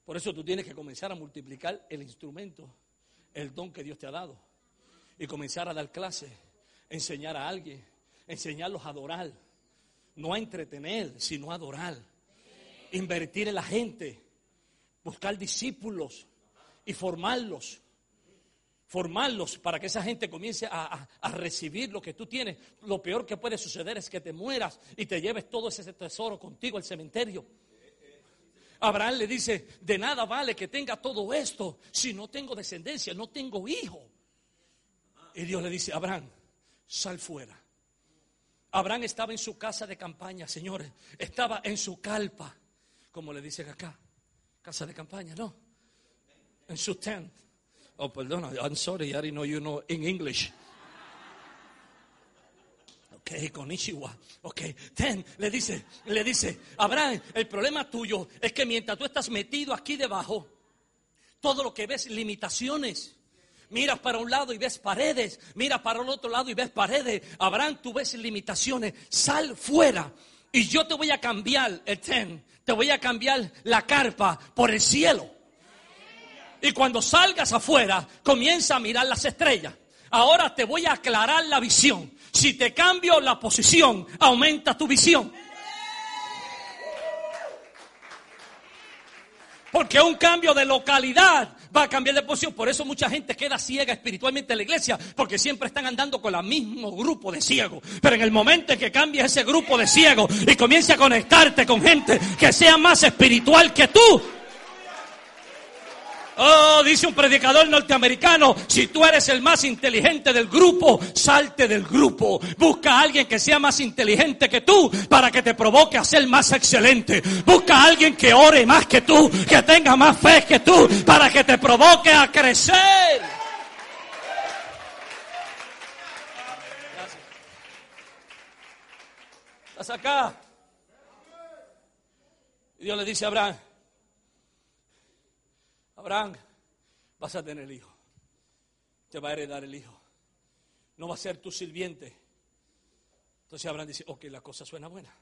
Por eso tú tienes que comenzar a multiplicar el instrumento, el don que Dios te ha dado. Y comenzar a dar clases, enseñar a alguien, enseñarlos a adorar. No a entretener, sino a adorar. Invertir en la gente, buscar discípulos y formarlos formarlos para que esa gente comience a, recibir lo que tú tienes. Lo peor que puede suceder es que te mueras y te lleves todo ese tesoro contigo al cementerio. Abraham le dice, de nada vale que tenga todo esto si no tengo descendencia, no tengo hijo. Y Dios le dice, Abraham, sal fuera. Abraham estaba en su casa de campaña, señores, estaba en su calpa, como le dicen acá, casa de campaña, ¿no? En su tent. Oh, perdona, I'm sorry, I didn't know you know in English. Ok, con Ishiwa. Ok, ten, le dice, le dice, Abraham, el problema tuyo es que mientras tú estás metido aquí debajo, todo lo que ves limitaciones. Miras para un lado y ves paredes, mira para el otro lado y ves paredes. Abraham, tú ves limitaciones. Sal fuera y yo te voy a cambiar el ten, te voy a cambiar la carpa por el cielo. Y cuando salgas afuera, comienza a mirar las estrellas. Ahora te voy a aclarar la visión. Si te cambio la posición, aumenta tu visión. Porque un cambio de localidad va a cambiar de posición. Por eso mucha gente queda ciega espiritualmente en la iglesia, porque siempre están andando con el mismo grupo de ciegos. Pero en el momento en que cambies ese grupo de ciegos y comiences a conectarte con gente que sea más espiritual que tú, Oh, dice un predicador norteamericano, si tú eres el más inteligente del grupo, salte del grupo. Busca a alguien que sea más inteligente que tú para que te provoque a ser más excelente. Busca a alguien que ore más que tú, que tenga más fe que tú, para que te provoque a crecer. ¿Estás acá? Y Dios le dice a Abraham, Abraham, vas a tener el hijo. Te va a heredar el hijo. No va a ser tu sirviente. Entonces Abraham dice, ok, la cosa suena buena.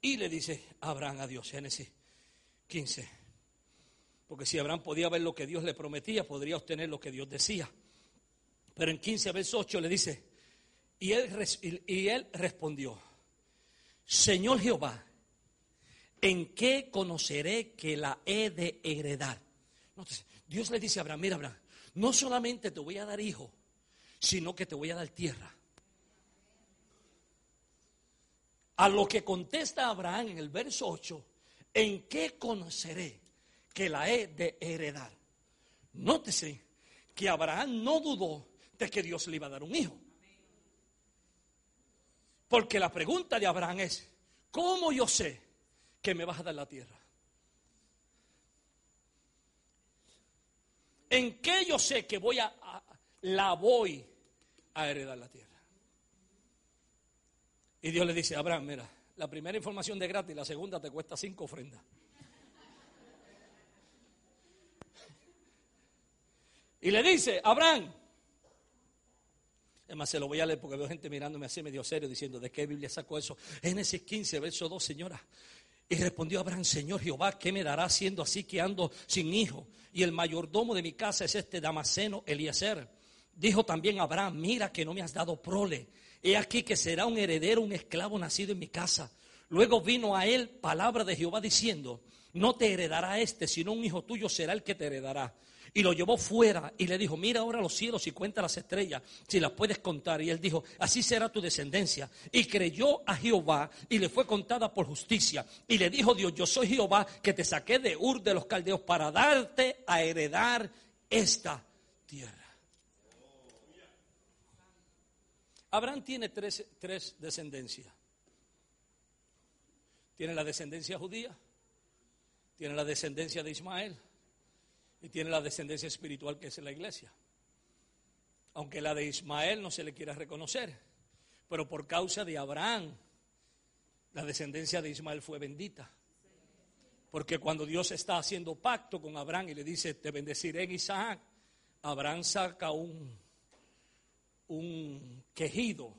Y le dice Abraham a Dios, Génesis 15. Porque si Abraham podía ver lo que Dios le prometía, podría obtener lo que Dios decía. Pero en 15, verso 8 le dice, y él, y él respondió, Señor Jehová, ¿en qué conoceré que la he de heredar? Dios le dice a Abraham, mira Abraham, no solamente te voy a dar hijo, sino que te voy a dar tierra. A lo que contesta Abraham en el verso 8, ¿en qué conoceré que la he de heredar? Nótese que Abraham no dudó de que Dios le iba a dar un hijo. Porque la pregunta de Abraham es, ¿cómo yo sé que me vas a dar la tierra? ¿En qué yo sé que voy a, la voy a heredar la tierra? Y Dios le dice, Abraham, mira, la primera información de gratis, la segunda te cuesta cinco ofrendas. Y le dice, Abraham, es más, se lo voy a leer porque veo gente mirándome así medio serio diciendo, ¿de qué Biblia sacó eso? Génesis 15, verso 2, señora. Y respondió Abraham, Señor Jehová, ¿qué me dará siendo así que ando sin hijo? Y el mayordomo de mi casa es este Damaseno Eliezer. Dijo también Abraham, mira que no me has dado prole. He aquí que será un heredero, un esclavo nacido en mi casa. Luego vino a él palabra de Jehová diciendo, no te heredará este, sino un hijo tuyo será el que te heredará. Y lo llevó fuera y le dijo, mira ahora los cielos y cuenta las estrellas, si las puedes contar. Y él dijo, así será tu descendencia. Y creyó a Jehová y le fue contada por justicia. Y le dijo Dios, yo soy Jehová que te saqué de Ur de los caldeos para darte a heredar esta tierra. Abraham tiene tres, tres descendencias. Tiene la descendencia judía, tiene la descendencia de Ismael Y tiene la descendencia espiritual que es la iglesia. Aunque la de Ismael no se le quiera reconocer. Pero por causa de Abraham, la descendencia de Ismael fue bendita. Porque cuando Dios está haciendo pacto con Abraham y le dice, te bendeciré en Isaac, Abraham saca un, un quejido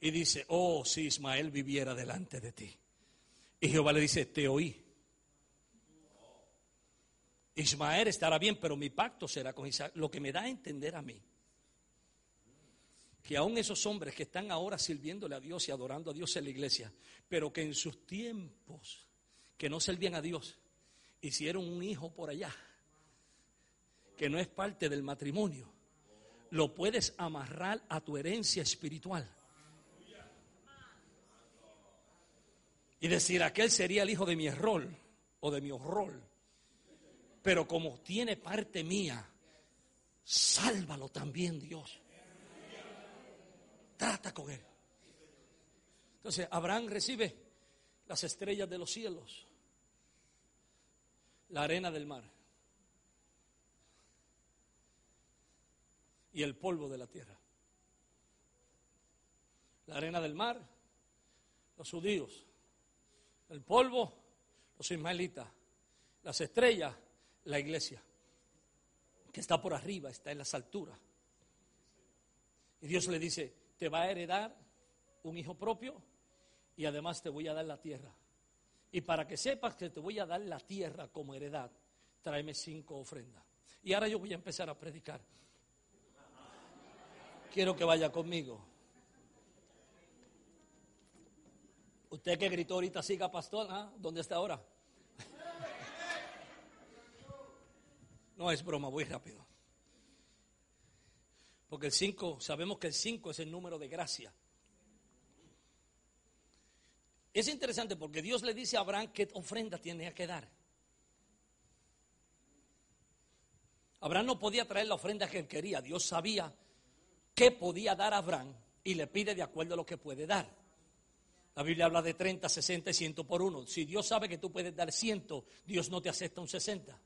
y dice, oh, si Ismael viviera delante de ti. Y Jehová le dice, te oí. Ismael estará bien, pero mi pacto será con Isaac. Lo que me da a entender a mí, que aún esos hombres que están ahora sirviéndole a Dios y adorando a Dios en la iglesia, pero que en sus tiempos que no servían a Dios, hicieron un hijo por allá, que no es parte del matrimonio, lo puedes amarrar a tu herencia espiritual. Y decir, aquel sería el hijo de mi error o de mi horror. Pero como tiene parte mía, sálvalo también Dios. Trata con él. Entonces, Abraham recibe las estrellas de los cielos, la arena del mar y el polvo de la tierra. La arena del mar, los judíos, el polvo, los ismaelitas, las estrellas, la iglesia, que está por arriba, está en las alturas. Y Dios le dice, te va a heredar un hijo propio y además te voy a dar la tierra. Y para que sepas que te voy a dar la tierra como heredad, tráeme cinco ofrendas. Y ahora yo voy a empezar a predicar. Quiero que vaya conmigo. Usted que gritó ahorita, siga pastor, ¿ah? ¿dónde está ahora? No es broma, voy rápido. Porque el 5, sabemos que el 5 es el número de gracia. Es interesante porque Dios le dice a Abraham qué ofrenda tiene que dar. Abraham no podía traer la ofrenda que él quería. Dios sabía qué podía dar a Abraham y le pide de acuerdo a lo que puede dar. La Biblia habla de 30, 60 y 100 por uno. Si Dios sabe que tú puedes dar 100, Dios no te acepta un 60.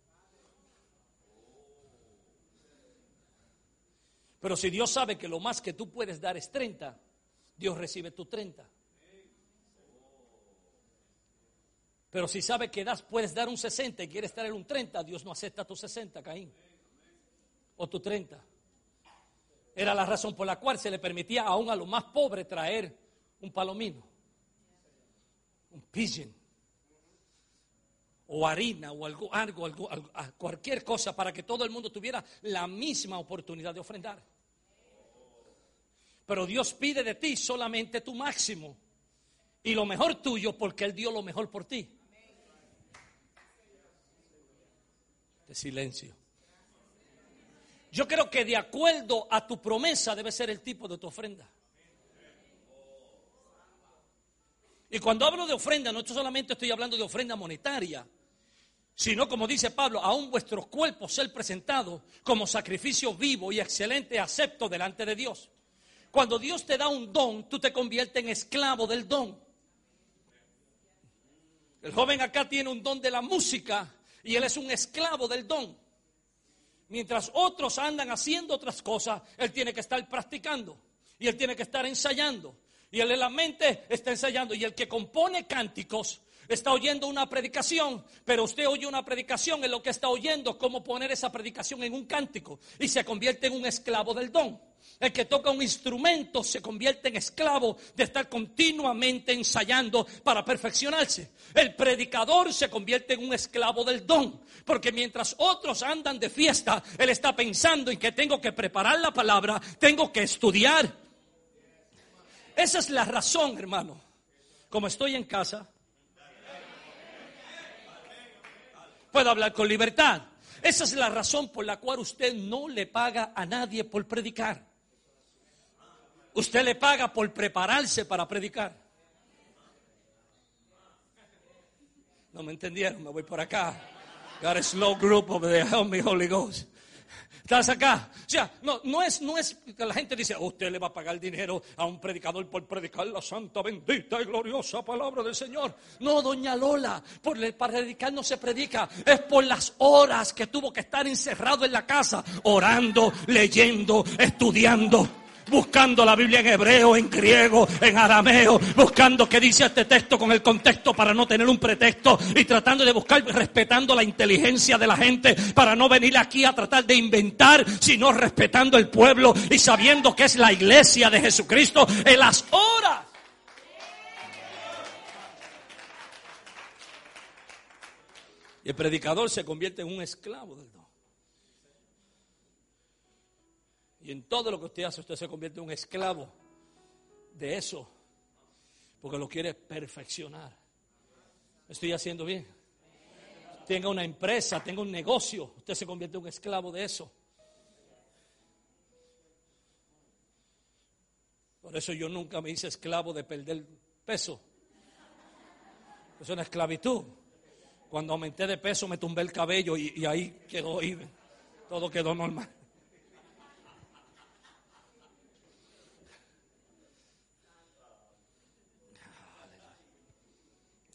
Pero si Dios sabe que lo más que tú puedes dar es 30, Dios recibe tu 30. Pero si sabe que das, puedes dar un 60 y quieres traer un 30, Dios no acepta tu 60, Caín. O tu 30. Era la razón por la cual se le permitía aún a los más pobres traer un palomino un pigeon o harina o algo, algo, algo, cualquier cosa para que todo el mundo tuviera la misma oportunidad de ofrendar. Pero Dios pide de ti solamente tu máximo y lo mejor tuyo porque Él dio lo mejor por ti. De silencio. Yo creo que de acuerdo a tu promesa debe ser el tipo de tu ofrenda. Y cuando hablo de ofrenda, no solamente estoy hablando de ofrenda monetaria, sino como dice Pablo, aún vuestros cuerpos ser presentados como sacrificio vivo y excelente acepto delante de Dios. Cuando Dios te da un don, tú te conviertes en esclavo del don. El joven acá tiene un don de la música y él es un esclavo del don. Mientras otros andan haciendo otras cosas, él tiene que estar practicando y él tiene que estar ensayando y él en la mente está ensayando. Y el que compone cánticos está oyendo una predicación, pero usted oye una predicación en lo que está oyendo, cómo poner esa predicación en un cántico y se convierte en un esclavo del don. El que toca un instrumento se convierte en esclavo de estar continuamente ensayando para perfeccionarse. El predicador se convierte en un esclavo del don, porque mientras otros andan de fiesta, él está pensando en que tengo que preparar la palabra, tengo que estudiar, esa es la razón, hermano. Como estoy en casa, puedo hablar con libertad. Esa es la razón por la cual usted no le paga a nadie por predicar. Usted le paga por prepararse para predicar. No me entendieron, me voy por acá. Got a slow group over there. Help me, Holy Ghost. ¿Estás acá? O sea, no, no, es, no es que la gente dice, usted le va a pagar dinero a un predicador por predicar la santa, bendita y gloriosa palabra del Señor. No, doña Lola, por para predicar no se predica, es por las horas que tuvo que estar encerrado en la casa, orando, leyendo, estudiando buscando la Biblia en hebreo, en griego, en arameo, buscando qué dice este texto con el contexto para no tener un pretexto y tratando de buscar, respetando la inteligencia de la gente para no venir aquí a tratar de inventar, sino respetando el pueblo y sabiendo que es la iglesia de Jesucristo en las horas. Y el predicador se convierte en un esclavo del Y en todo lo que usted hace, usted se convierte en un esclavo de eso. Porque lo quiere perfeccionar. ¿Estoy haciendo bien? Tenga una empresa, tenga un negocio, usted se convierte en un esclavo de eso. Por eso yo nunca me hice esclavo de perder peso. Es una esclavitud. Cuando aumenté de peso me tumbé el cabello y, ahí quedó, todo quedó normal.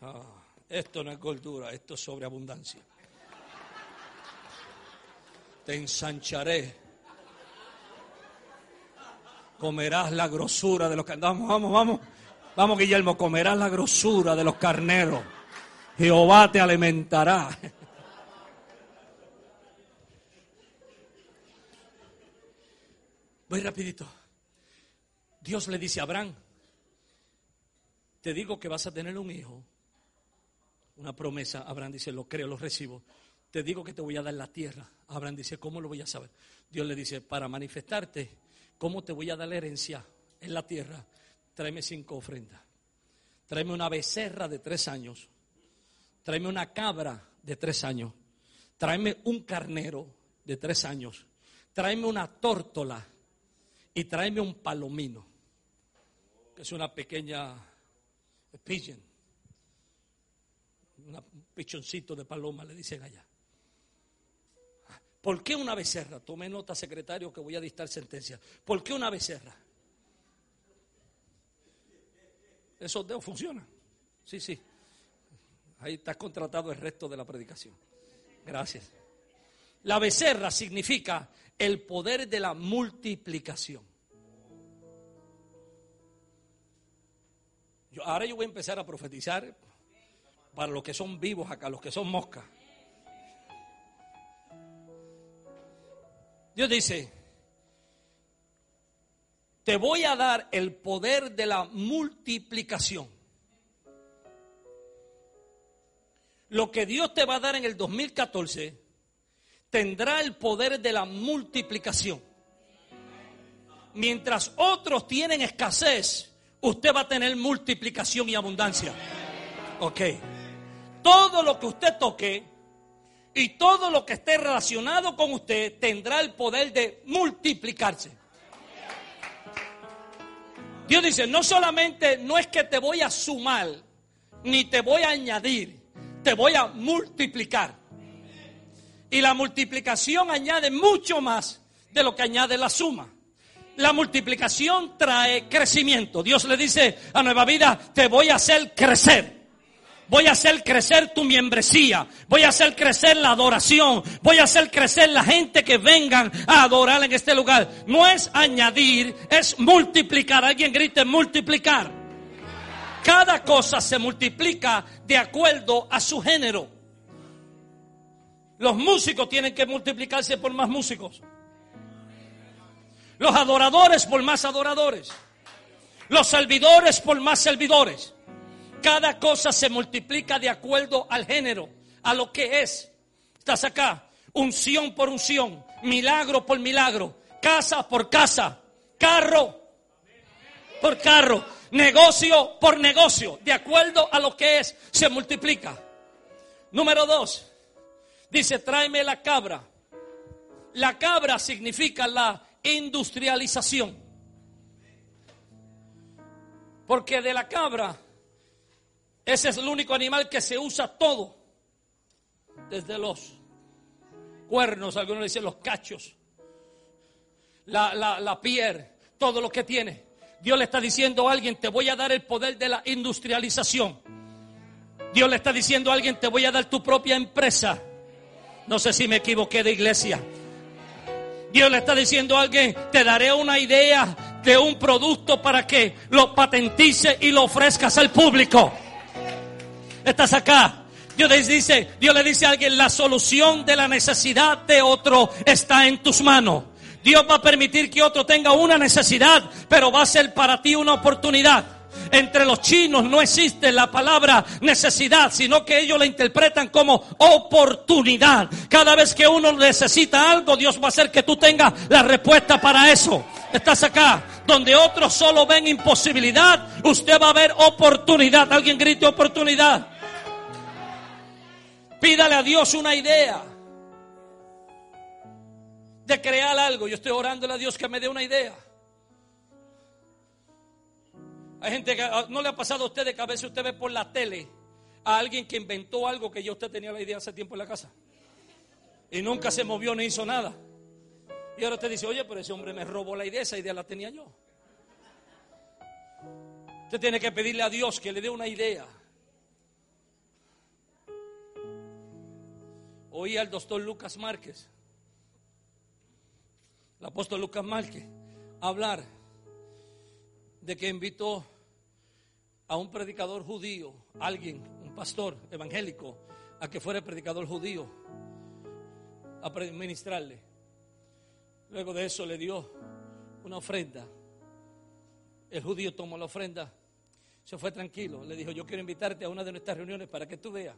Ah, esto no es gordura, esto es sobreabundancia. Te ensancharé. Comerás la grosura de los carneros. Vamos, vamos, vamos. Vamos, Guillermo, comerás la grosura de los carneros. Jehová te alimentará. Voy rapidito. Dios le dice a Abraham, te digo que vas a tener un hijo una promesa. Abraham dice, lo creo, lo recibo. Te digo que te voy a dar la tierra. Abraham dice, ¿cómo lo voy a saber? Dios le dice, para manifestarte, ¿cómo te voy a dar la herencia en la tierra? Tráeme cinco ofrendas. Tráeme una becerra de tres años. Tráeme una cabra de tres años. Tráeme un carnero de tres años. Tráeme una tórtola y tráeme un palomino, que es una pequeña pigeon un pichoncito de paloma, le dicen allá. ¿Por qué una becerra? Tome nota, secretario, que voy a dictar sentencia. ¿Por qué una becerra? Esos dedos funcionan. Sí, sí. Ahí está contratado el resto de la predicación. Gracias. La becerra significa el poder de la multiplicación. Yo, ahora yo voy a empezar a profetizar para los que son vivos acá, los que son moscas. Dios dice, te voy a dar el poder de la multiplicación. Lo que Dios te va a dar en el 2014 tendrá el poder de la multiplicación. Mientras otros tienen escasez, usted va a tener multiplicación y abundancia. Ok todo lo que usted toque y todo lo que esté relacionado con usted tendrá el poder de multiplicarse. Dios dice, no solamente no es que te voy a sumar, ni te voy a añadir, te voy a multiplicar. Y la multiplicación añade mucho más de lo que añade la suma. La multiplicación trae crecimiento. Dios le dice a Nueva Vida, te voy a hacer crecer voy a hacer crecer tu membresía, voy a hacer crecer la adoración, voy a hacer crecer la gente que vengan a adorar en este lugar. No es añadir, es multiplicar. Alguien grite multiplicar. Cada cosa se multiplica de acuerdo a su género. Los músicos tienen que multiplicarse por más músicos. Los adoradores por más adoradores. Los servidores por más servidores. Cada cosa se multiplica de acuerdo al género, a lo que es. Estás acá, unción por unción, milagro por milagro, casa por casa, carro por carro, negocio por negocio, de acuerdo a lo que es, se multiplica. Número dos, dice, tráeme la cabra. La cabra significa la industrialización. Porque de la cabra ese es el único animal que se usa todo. Desde los cuernos, algunos dicen los cachos, la, la, la piel, todo lo que tiene. Dios le está diciendo a alguien, te voy a dar el poder de la industrialización. Dios le está diciendo a alguien, te voy a dar tu propia empresa. No sé si me equivoqué de iglesia. Dios le está diciendo a alguien, te daré una idea de un producto para que lo patentice y lo ofrezcas al público. Estás acá. Dios le dice, Dios le dice a alguien, la solución de la necesidad de otro está en tus manos. Dios va a permitir que otro tenga una necesidad, pero va a ser para ti una oportunidad. Entre los chinos no existe la palabra necesidad, sino que ellos la interpretan como oportunidad. Cada vez que uno necesita algo, Dios va a hacer que tú tengas la respuesta para eso. Estás acá, donde otros solo ven imposibilidad, usted va a ver oportunidad. Alguien grite oportunidad. Pídale a Dios una idea de crear algo. Yo estoy orándole a Dios que me dé una idea. Hay gente que ah, no le ha pasado a usted de cabeza, usted ve por la tele a alguien que inventó algo que ya usted tenía la idea hace tiempo en la casa. Y nunca se movió ni hizo nada. Y ahora usted dice, oye, pero ese hombre me robó la idea, esa idea la tenía yo. Usted tiene que pedirle a Dios que le dé una idea. Oí al doctor Lucas Márquez, el apóstol Lucas Márquez, hablar de que invitó a un predicador judío, alguien, un pastor evangélico, a que fuera predicador judío a ministrarle. Luego de eso le dio una ofrenda. El judío tomó la ofrenda, se fue tranquilo. Le dijo, yo quiero invitarte a una de nuestras reuniones para que tú veas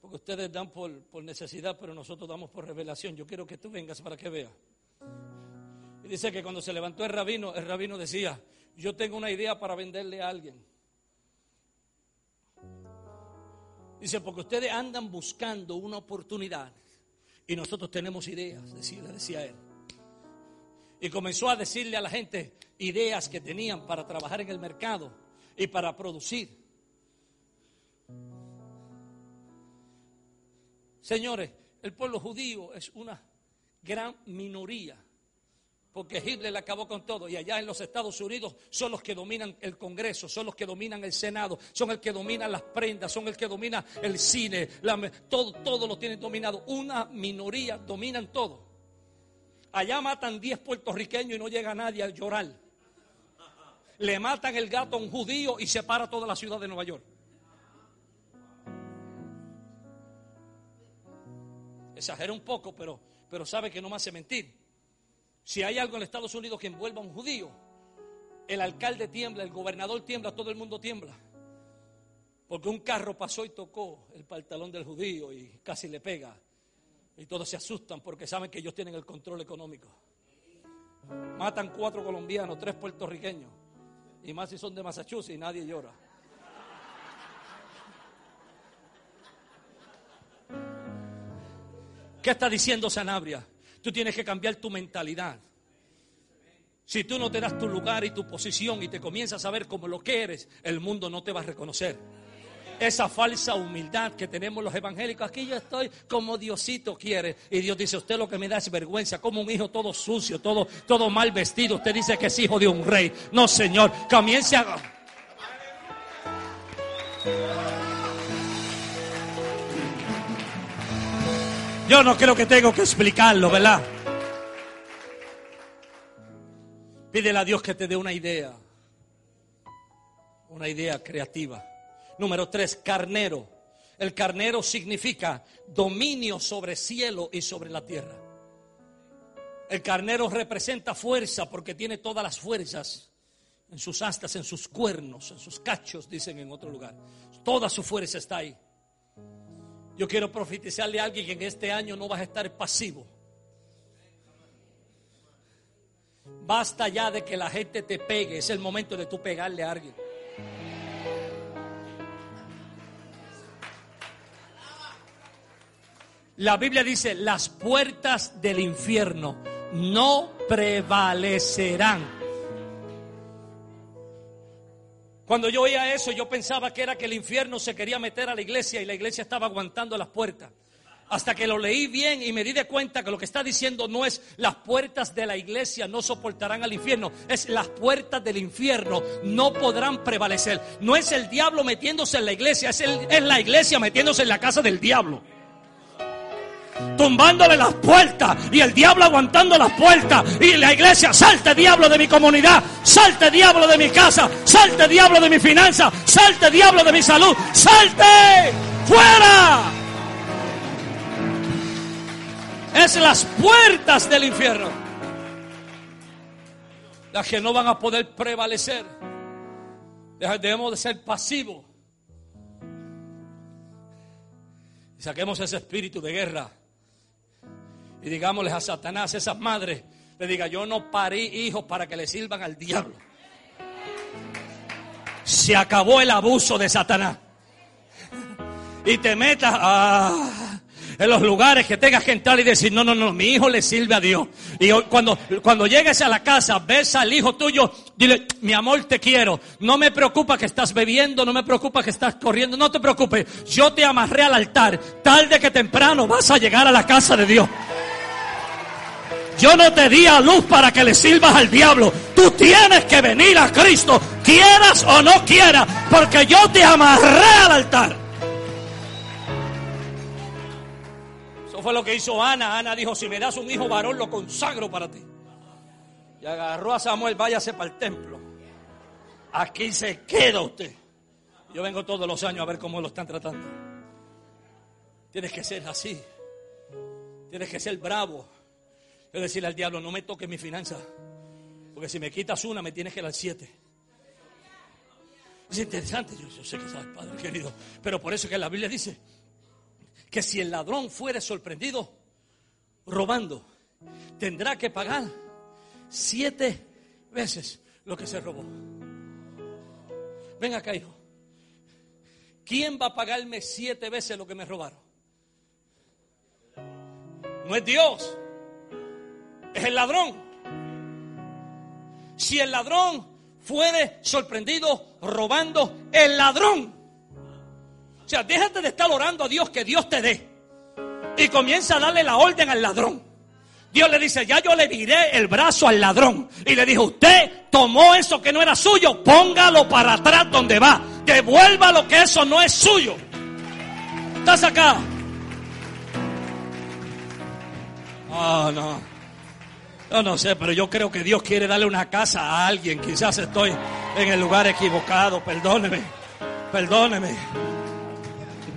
porque ustedes dan por, necesidad, pero nosotros damos por revelación. Yo quiero que tú vengas para que veas. Y dice que cuando se levantó el rabino, el rabino decía, yo tengo una idea para venderle a alguien. Dice, porque ustedes andan buscando una oportunidad y nosotros tenemos ideas, decía, decía él. Y comenzó a decirle a la gente ideas que tenían para trabajar en el mercado y para producir. Señores, el pueblo judío es una gran minoría, porque Hitler le acabó con todo y allá en los Estados Unidos son los que dominan el Congreso, son los que dominan el Senado, son el que dominan las prendas, son el que domina el cine, todo, todo lo tienen dominado. Una minoría dominan todo. Allá matan 10 puertorriqueños y no llega nadie a llorar. Le matan el gato a un judío y se para toda la ciudad de Nueva York. Exagera un poco, pero, pero sabe que no me hace mentir. Si hay algo en Estados Unidos que envuelva a un judío, el alcalde tiembla, el gobernador tiembla, todo el mundo tiembla. Porque un carro pasó y tocó el pantalón del judío y casi le pega. Y todos se asustan porque saben que ellos tienen el control económico. Matan cuatro colombianos, tres puertorriqueños. Y más si son de Massachusetts y nadie llora. ¿Qué está diciendo Sanabria? Tú tienes que cambiar tu mentalidad. Si tú no te das tu lugar y tu posición y te comienzas a ver como lo que eres, el mundo no te va a reconocer. Esa falsa humildad que tenemos los evangélicos, aquí yo estoy como Diosito quiere. Y Dios dice, usted lo que me da es vergüenza, como un hijo todo sucio, todo, todo mal vestido. Usted dice que es hijo de un rey. No, Señor, comience a... Yo no creo que tengo que explicarlo, ¿verdad? Pídele a Dios que te dé una idea. Una idea creativa. Número tres, carnero. El carnero significa dominio sobre cielo y sobre la tierra. El carnero representa fuerza porque tiene todas las fuerzas en sus astas, en sus cuernos, en sus cachos, dicen en otro lugar. Toda su fuerza está ahí. Yo quiero profetizarle a alguien que en este año no vas a estar pasivo. Basta ya de que la gente te pegue. Es el momento de tú pegarle a alguien. La Biblia dice, las puertas del infierno no prevalecerán Cuando yo oía eso, yo pensaba que era que el infierno se quería meter a la iglesia y la iglesia estaba aguantando las puertas. hasta que lo leí bien y me di de cuenta que lo que está diciendo no es las puertas de la iglesia no soportarán al infierno, es las puertas del infierno no podrán prevalecer. No es el diablo metiéndose en la iglesia, es, es la iglesia metiéndose en la casa del diablo tumbándole las puertas y el diablo aguantando las puertas y la iglesia, salte diablo de mi comunidad, salte diablo de mi casa, salte diablo de mi finanza, salte diablo de mi salud, salte fuera. Es las puertas del infierno las que no van a poder prevalecer. Debemos de ser pasivos. Y saquemos ese espíritu de guerra. Y digámosles a Satanás, esas madres, le diga, yo no parí hijos para que le sirvan al diablo. Se acabó el abuso de Satanás. Y te metas en los lugares que tengas que entrar y decir, no, no, no, mi hijo le sirve a Dios. Y cuando, cuando llegues a la casa, ves al hijo tuyo, dile, mi amor, te quiero. No me preocupa que estás bebiendo, no me preocupa que estás corriendo, no te preocupes. Yo te amarré al altar. Tarde que temprano vas a llegar a la casa de Dios. Yo no te di a luz para que le sirvas al diablo. Tú tienes que venir a Cristo, quieras o no quieras, porque yo te amarré al altar. fue lo que hizo Ana. Ana dijo, si me das un hijo varón, lo consagro para ti. Y agarró a Samuel, váyase para el templo. Aquí se queda usted. Yo vengo todos los años a ver cómo lo están tratando. Tienes que ser así. Tienes que ser bravo. Es decirle al diablo, no me toques mi finanza. Porque si me quitas una, me tienes que dar siete. Es interesante, yo, yo sé que sabes, Padre querido. Pero por eso que la Biblia dice, que si el ladrón fuere sorprendido robando, tendrá que pagar siete veces lo que se robó. Ven acá, hijo. ¿Quién va a pagarme siete veces lo que me robaron? No es Dios, es el ladrón. Si el ladrón fuere sorprendido robando, el ladrón o sea, déjate de estar orando a Dios que Dios te dé. Y comienza a darle la orden al ladrón. Dios le dice, ya yo le diré el brazo al ladrón. Y le dijo, usted tomó eso que no era suyo, póngalo para atrás donde va. Devuelva lo que eso no es suyo. ¿Estás acá? Ah, no. Yo no sé, pero yo creo que Dios quiere darle una casa a alguien. Quizás estoy en el lugar equivocado. Perdóneme. Perdóneme.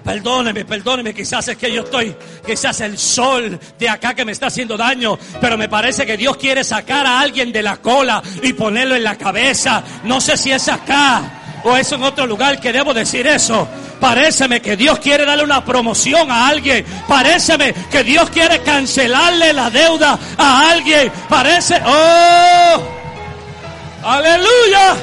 Perdóneme, perdóneme, quizás es que yo estoy, quizás el sol de acá que me está haciendo daño, pero me parece que Dios quiere sacar a alguien de la cola y ponerlo en la cabeza. No sé si es acá o es en otro lugar que debo decir eso. Paréceme que Dios quiere darle una promoción a alguien. Paréceme que Dios quiere cancelarle la deuda a alguien. Parece, oh, aleluya.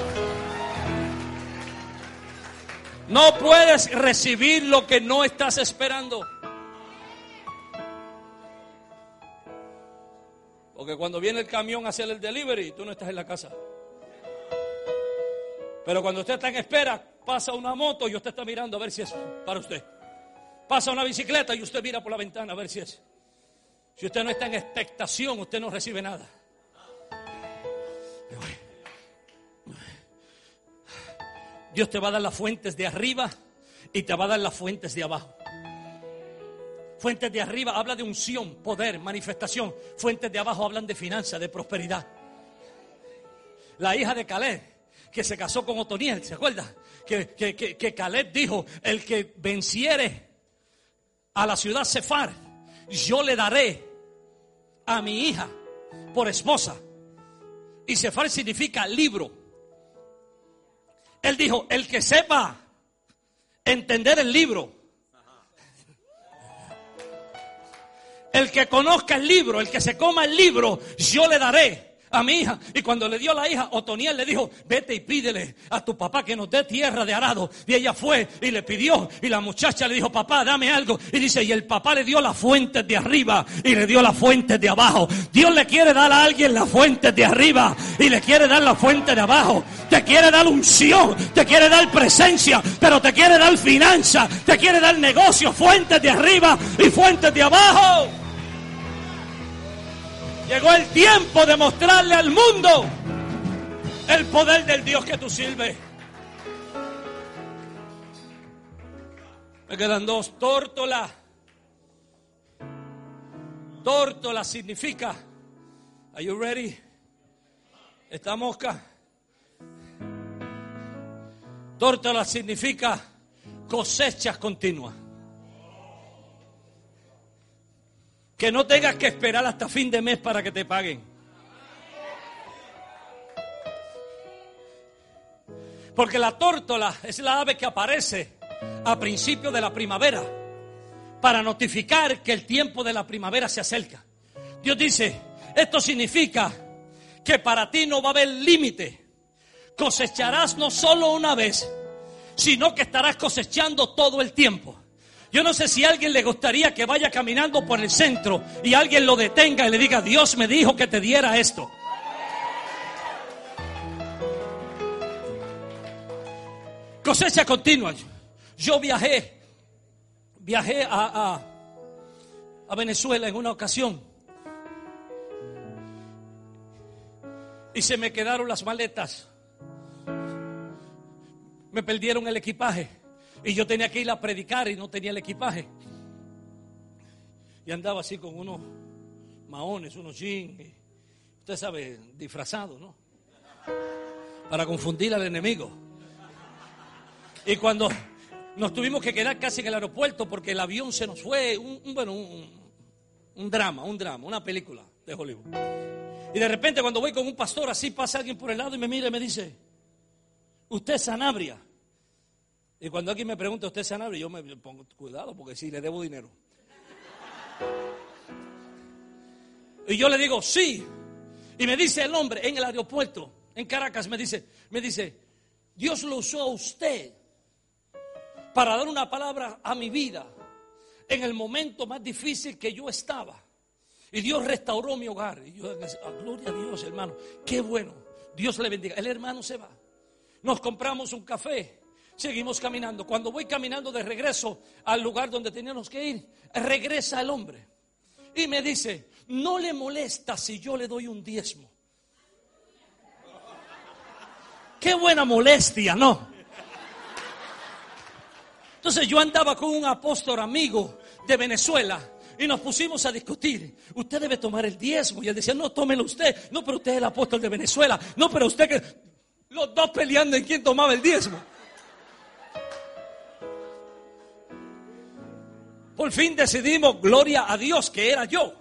No puedes recibir lo que no estás esperando. Porque cuando viene el camión a hacer el delivery, tú no estás en la casa. Pero cuando usted está en espera, pasa una moto y usted está mirando a ver si es para usted. Pasa una bicicleta y usted mira por la ventana a ver si es. Si usted no está en expectación, usted no recibe nada. Dios te va a dar las fuentes de arriba y te va a dar las fuentes de abajo. Fuentes de arriba habla de unción, poder, manifestación. Fuentes de abajo hablan de finanzas, de prosperidad. La hija de Caleb, que se casó con Otoniel, ¿se acuerda? Que, que, Caleb dijo, el que venciere a la ciudad Sefar, yo le daré a mi hija por esposa. Y Sefar significa libro. Él dijo, el que sepa entender el libro, el que conozca el libro, el que se coma el libro, yo le daré a mi hija. Y cuando le dio la hija, Otoniel le dijo, vete y pídele a tu papá que nos dé tierra de arado. Y ella fue y le pidió. Y la muchacha le dijo, papá, dame algo. Y dice, y el papá le dio las fuentes de arriba y le dio las fuentes de abajo. Dios le quiere dar a alguien las fuentes de arriba y le quiere dar la fuente de abajo. Te quiere dar unción, te quiere dar presencia, pero te quiere dar finanza, te quiere dar negocio, fuentes de arriba y fuentes de abajo. Llegó el tiempo de mostrarle al mundo el poder del Dios que tú sirves. Me quedan dos. Tórtola. Tórtola significa. Are you ready? Esta mosca. Tórtola significa cosechas continuas. Que no tengas que esperar hasta fin de mes para que te paguen. Porque la tórtola es la ave que aparece a principios de la primavera para notificar que el tiempo de la primavera se acerca. Dios dice, esto significa que para ti no va a haber límite. Cosecharás no solo una vez, sino que estarás cosechando todo el tiempo. Yo no sé si a alguien le gustaría que vaya caminando por el centro y alguien lo detenga y le diga, Dios me dijo que te diera esto. Cosecha continua. Yo viajé, viajé a, a, Venezuela en una ocasión. Y se me quedaron las maletas. Me perdieron el equipaje. Y yo tenía que ir a predicar y no tenía el equipaje. Y andaba así con unos maones, unos jeans. Usted sabe, disfrazado, ¿no? Para confundir al enemigo. Y cuando nos tuvimos que quedar casi en el aeropuerto porque el avión se nos fue, un, bueno, un, drama, un drama, una película de Hollywood. Y de repente cuando voy con un pastor así pasa alguien por el lado y me mira y me dice, usted es Sanabria. Y cuando alguien me pregunta, ¿usted es Sanabria? Yo me pongo cuidado porque sí, le debo dinero. Y yo le digo, sí. Y me dice el hombre en el aeropuerto, en Caracas, me dice, me dice, Dios lo usó a usted para dar una palabra a mi vida en el momento más difícil que yo estaba. Y Dios restauró mi hogar. Y yo, ah, gloria a Dios, hermano. Qué bueno. Dios le bendiga. El hermano se va. Nos compramos un café seguimos caminando. Cuando voy caminando de regreso al lugar donde teníamos que ir, regresa el hombre y me dice, no le molesta si yo le doy un diezmo. Qué buena molestia, ¿no? Entonces yo andaba con un apóstol amigo de Venezuela y nos pusimos a discutir. Usted debe tomar el diezmo. Y él decía, no, tómelo usted. No, pero usted es el apóstol de Venezuela. No, pero usted que... Los dos peleando en quién tomaba el diezmo. Por fin decidimos, gloria a Dios, que era yo.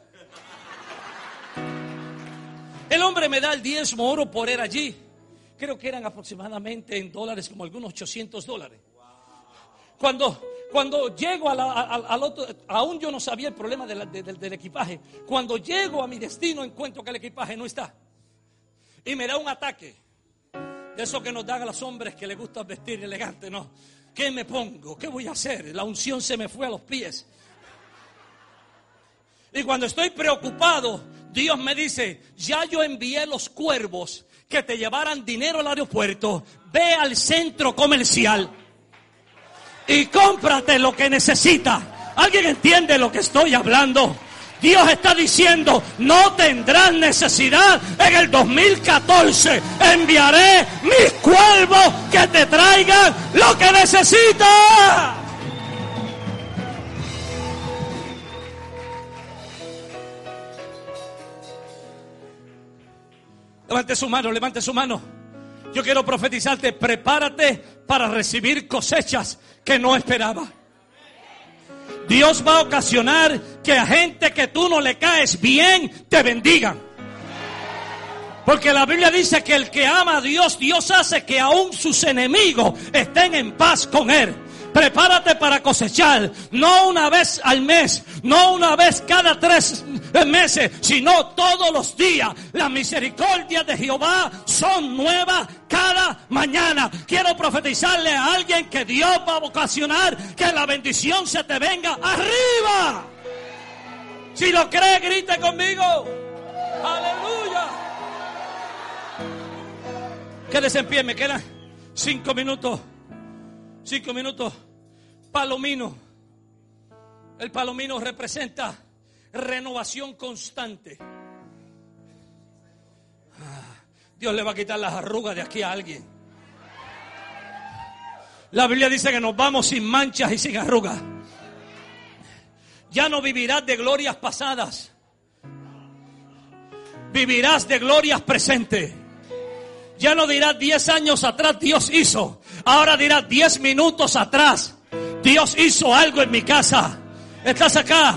El hombre me da el diezmo oro por él allí. Creo que eran aproximadamente en dólares como algunos 800 dólares. Cuando, cuando llego al otro, aún yo no sabía el problema del equipaje. Cuando llego a mi destino encuentro que el equipaje no está. Y me da un ataque. De eso que nos dan a los hombres que les gusta vestir elegante, ¿no? ¿Qué me pongo? ¿Qué voy a hacer? La unción se me fue a los pies. Y cuando estoy preocupado, Dios me dice, ya yo envié los cuervos que te llevaran dinero al aeropuerto. Ve al centro comercial y cómprate lo que necesitas. ¿Alguien entiende lo que estoy hablando? Dios está diciendo, no tendrán necesidad en el 2014. Enviaré mis cuervos que te traigan lo que necesitas. Levante su mano, levante su mano. Yo quiero profetizarte, prepárate para recibir cosechas que no esperaba. Dios va a ocasionar que a gente que tú no le caes bien te bendigan. Porque la Biblia dice que el que ama a Dios, Dios hace que aún sus enemigos estén en paz con él. Prepárate para cosechar, no una vez al mes, no una vez cada tres meses, sino todos los días. Las misericordias de Jehová son nuevas cada mañana. Quiero profetizarle a alguien que Dios va a ocasionar que la bendición se te venga arriba. Si lo cree, grite conmigo. Aleluya. Quédese en pie, me quedan cinco minutos. Cinco minutos. Palomino. El palomino representa renovación constante. Ah, Dios le va a quitar las arrugas de aquí a alguien. La Biblia dice que nos vamos sin manchas y sin arrugas. Ya no vivirás de glorias pasadas. Vivirás de glorias presentes. Ya no dirás 10 años atrás Dios hizo. Ahora dirás 10 minutos atrás Dios hizo algo en mi casa. Estás acá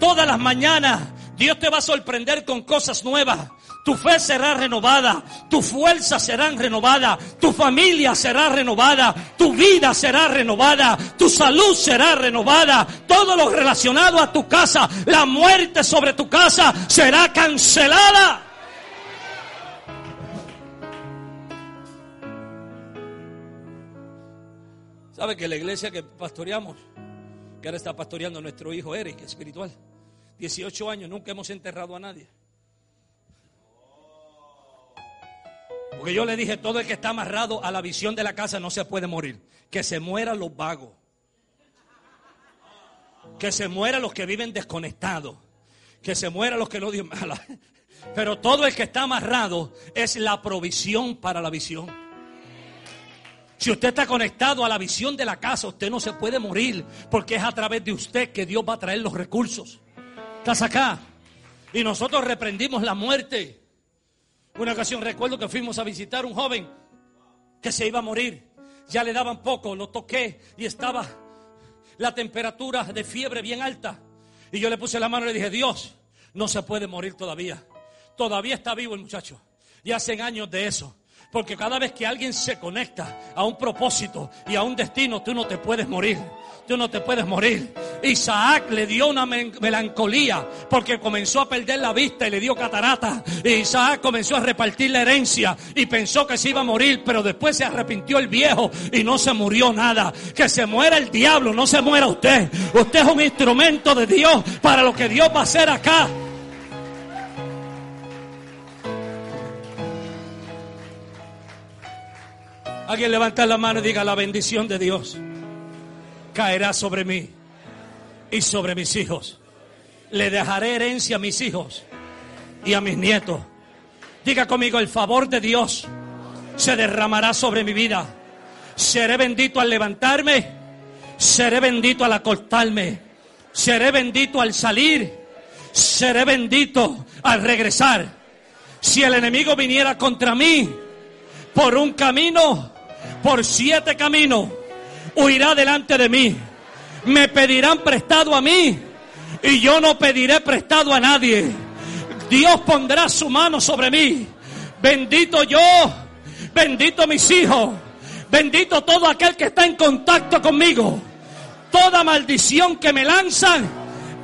todas las mañanas. Dios te va a sorprender con cosas nuevas. Tu fe será renovada, tu fuerza será renovada, tu familia será renovada, tu vida será renovada, tu salud será renovada, todo lo relacionado a tu casa, la muerte sobre tu casa será cancelada. ¿Sabe que la iglesia que pastoreamos, que ahora está pastoreando nuestro hijo Eric, espiritual, 18 años, nunca hemos enterrado a nadie? Porque yo le dije, todo el que está amarrado a la visión de la casa no se puede morir. Que se mueran los vagos. Que se mueran los que viven desconectados. Que se mueran los que no odian mala. Pero todo el que está amarrado es la provisión para la visión. Si usted está conectado a la visión de la casa, usted no se puede morir, porque es a través de usted que Dios va a traer los recursos. ¿Estás acá? Y nosotros reprendimos la muerte. Una ocasión recuerdo que fuimos a visitar un joven que se iba a morir. Ya le daban poco, lo toqué y estaba la temperatura de fiebre bien alta. Y yo le puse la mano y le dije, Dios, no se puede morir todavía. Todavía está vivo el muchacho. Y hacen años de eso. Porque cada vez que alguien se conecta a un propósito y a un destino, tú no te puedes morir. Tú no te puedes morir. Isaac le dio una melancolía porque comenzó a perder la vista y le dio catarata. Y Isaac comenzó a repartir la herencia y pensó que se iba a morir, pero después se arrepintió el viejo y no se murió nada. Que se muera el diablo, no se muera usted. Usted es un instrumento de Dios para lo que Dios va a hacer acá. Alguien levanta la mano y diga la bendición de Dios caerá sobre mí y sobre mis hijos. Le dejaré herencia a mis hijos y a mis nietos. Diga conmigo, el favor de Dios se derramará sobre mi vida. Seré bendito al levantarme, seré bendito al acostarme, seré bendito al salir, seré bendito al regresar. Si el enemigo viniera contra mí por un camino, por siete caminos, huirá delante de mí. Me pedirán prestado a mí y yo no pediré prestado a nadie. Dios pondrá su mano sobre mí. Bendito yo, bendito mis hijos, bendito todo aquel que está en contacto conmigo. Toda maldición que me lanzan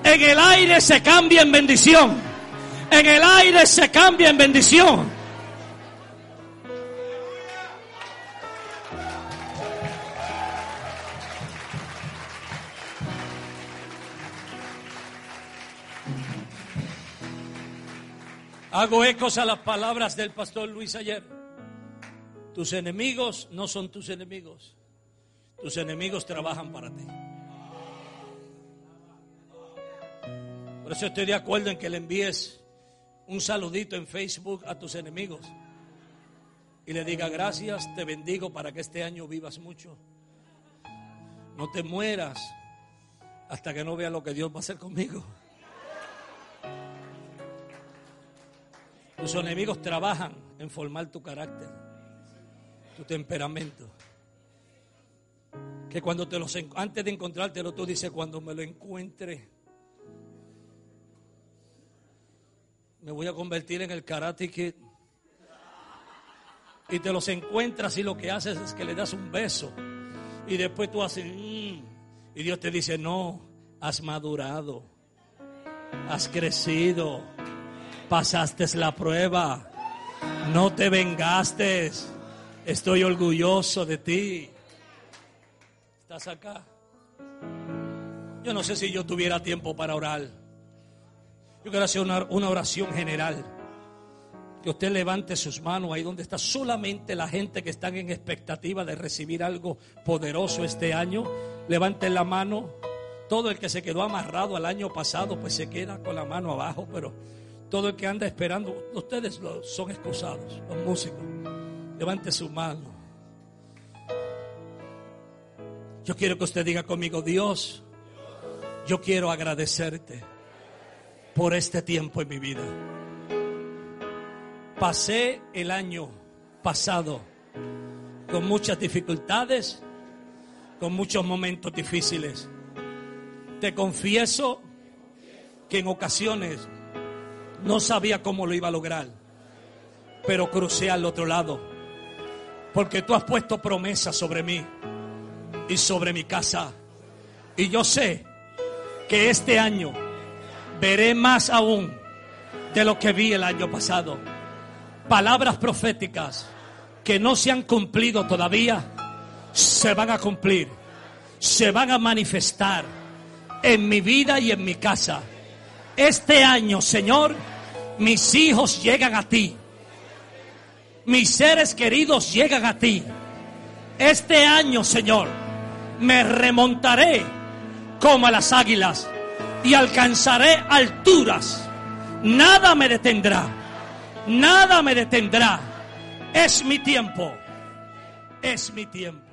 en el aire se cambia en bendición. En el aire se cambia en bendición. Hago ecos a las palabras del pastor Luis ayer. Tus enemigos no son tus enemigos. Tus enemigos trabajan para ti. Por eso estoy de acuerdo en que le envíes un saludito en Facebook a tus enemigos y le diga gracias, te bendigo para que este año vivas mucho. No te mueras hasta que no veas lo que Dios va a hacer conmigo. Tus enemigos trabajan en formar tu carácter, tu temperamento. Que cuando te los antes de encontrártelo tú dices cuando me lo encuentre me voy a convertir en el karate kid. Y te los encuentras y lo que haces es que le das un beso Y después tú haces, mm", y Dios te dice, no, has madurado, has crecido, pasaste la prueba, no te vengaste, estoy orgulloso de ti. ¿Estás acá? Yo no sé si yo tuviera tiempo para orar. Yo quiero hacer una, una oración general que usted levante sus manos ahí donde está solamente la gente que están en expectativa de recibir algo poderoso este año. Levanten la mano. Todo el que se quedó amarrado al año pasado, pues se queda con la mano abajo, pero todo el que anda esperando, ustedes son excusados, los músicos. Levante su mano. Yo quiero que usted diga conmigo, Dios, yo quiero agradecerte por este tiempo en mi vida pasé el año pasado con muchas dificultades, con muchos momentos difíciles. Te confieso que en ocasiones no sabía cómo lo iba a lograr, pero crucé al otro lado, porque tú has puesto promesas sobre mí y sobre mi casa. Y yo sé que este año veré más aún de lo que vi el año pasado palabras proféticas que no se han cumplido todavía, se van a cumplir, se van a manifestar en mi vida y en mi casa. Este año, Señor, mis hijos llegan a ti. Mis seres queridos llegan a ti. Este año, Señor, me remontaré como a las águilas y alcanzaré alturas. Nada me detendrá Nada me detendrá. Es mi tiempo. Es mi tiempo.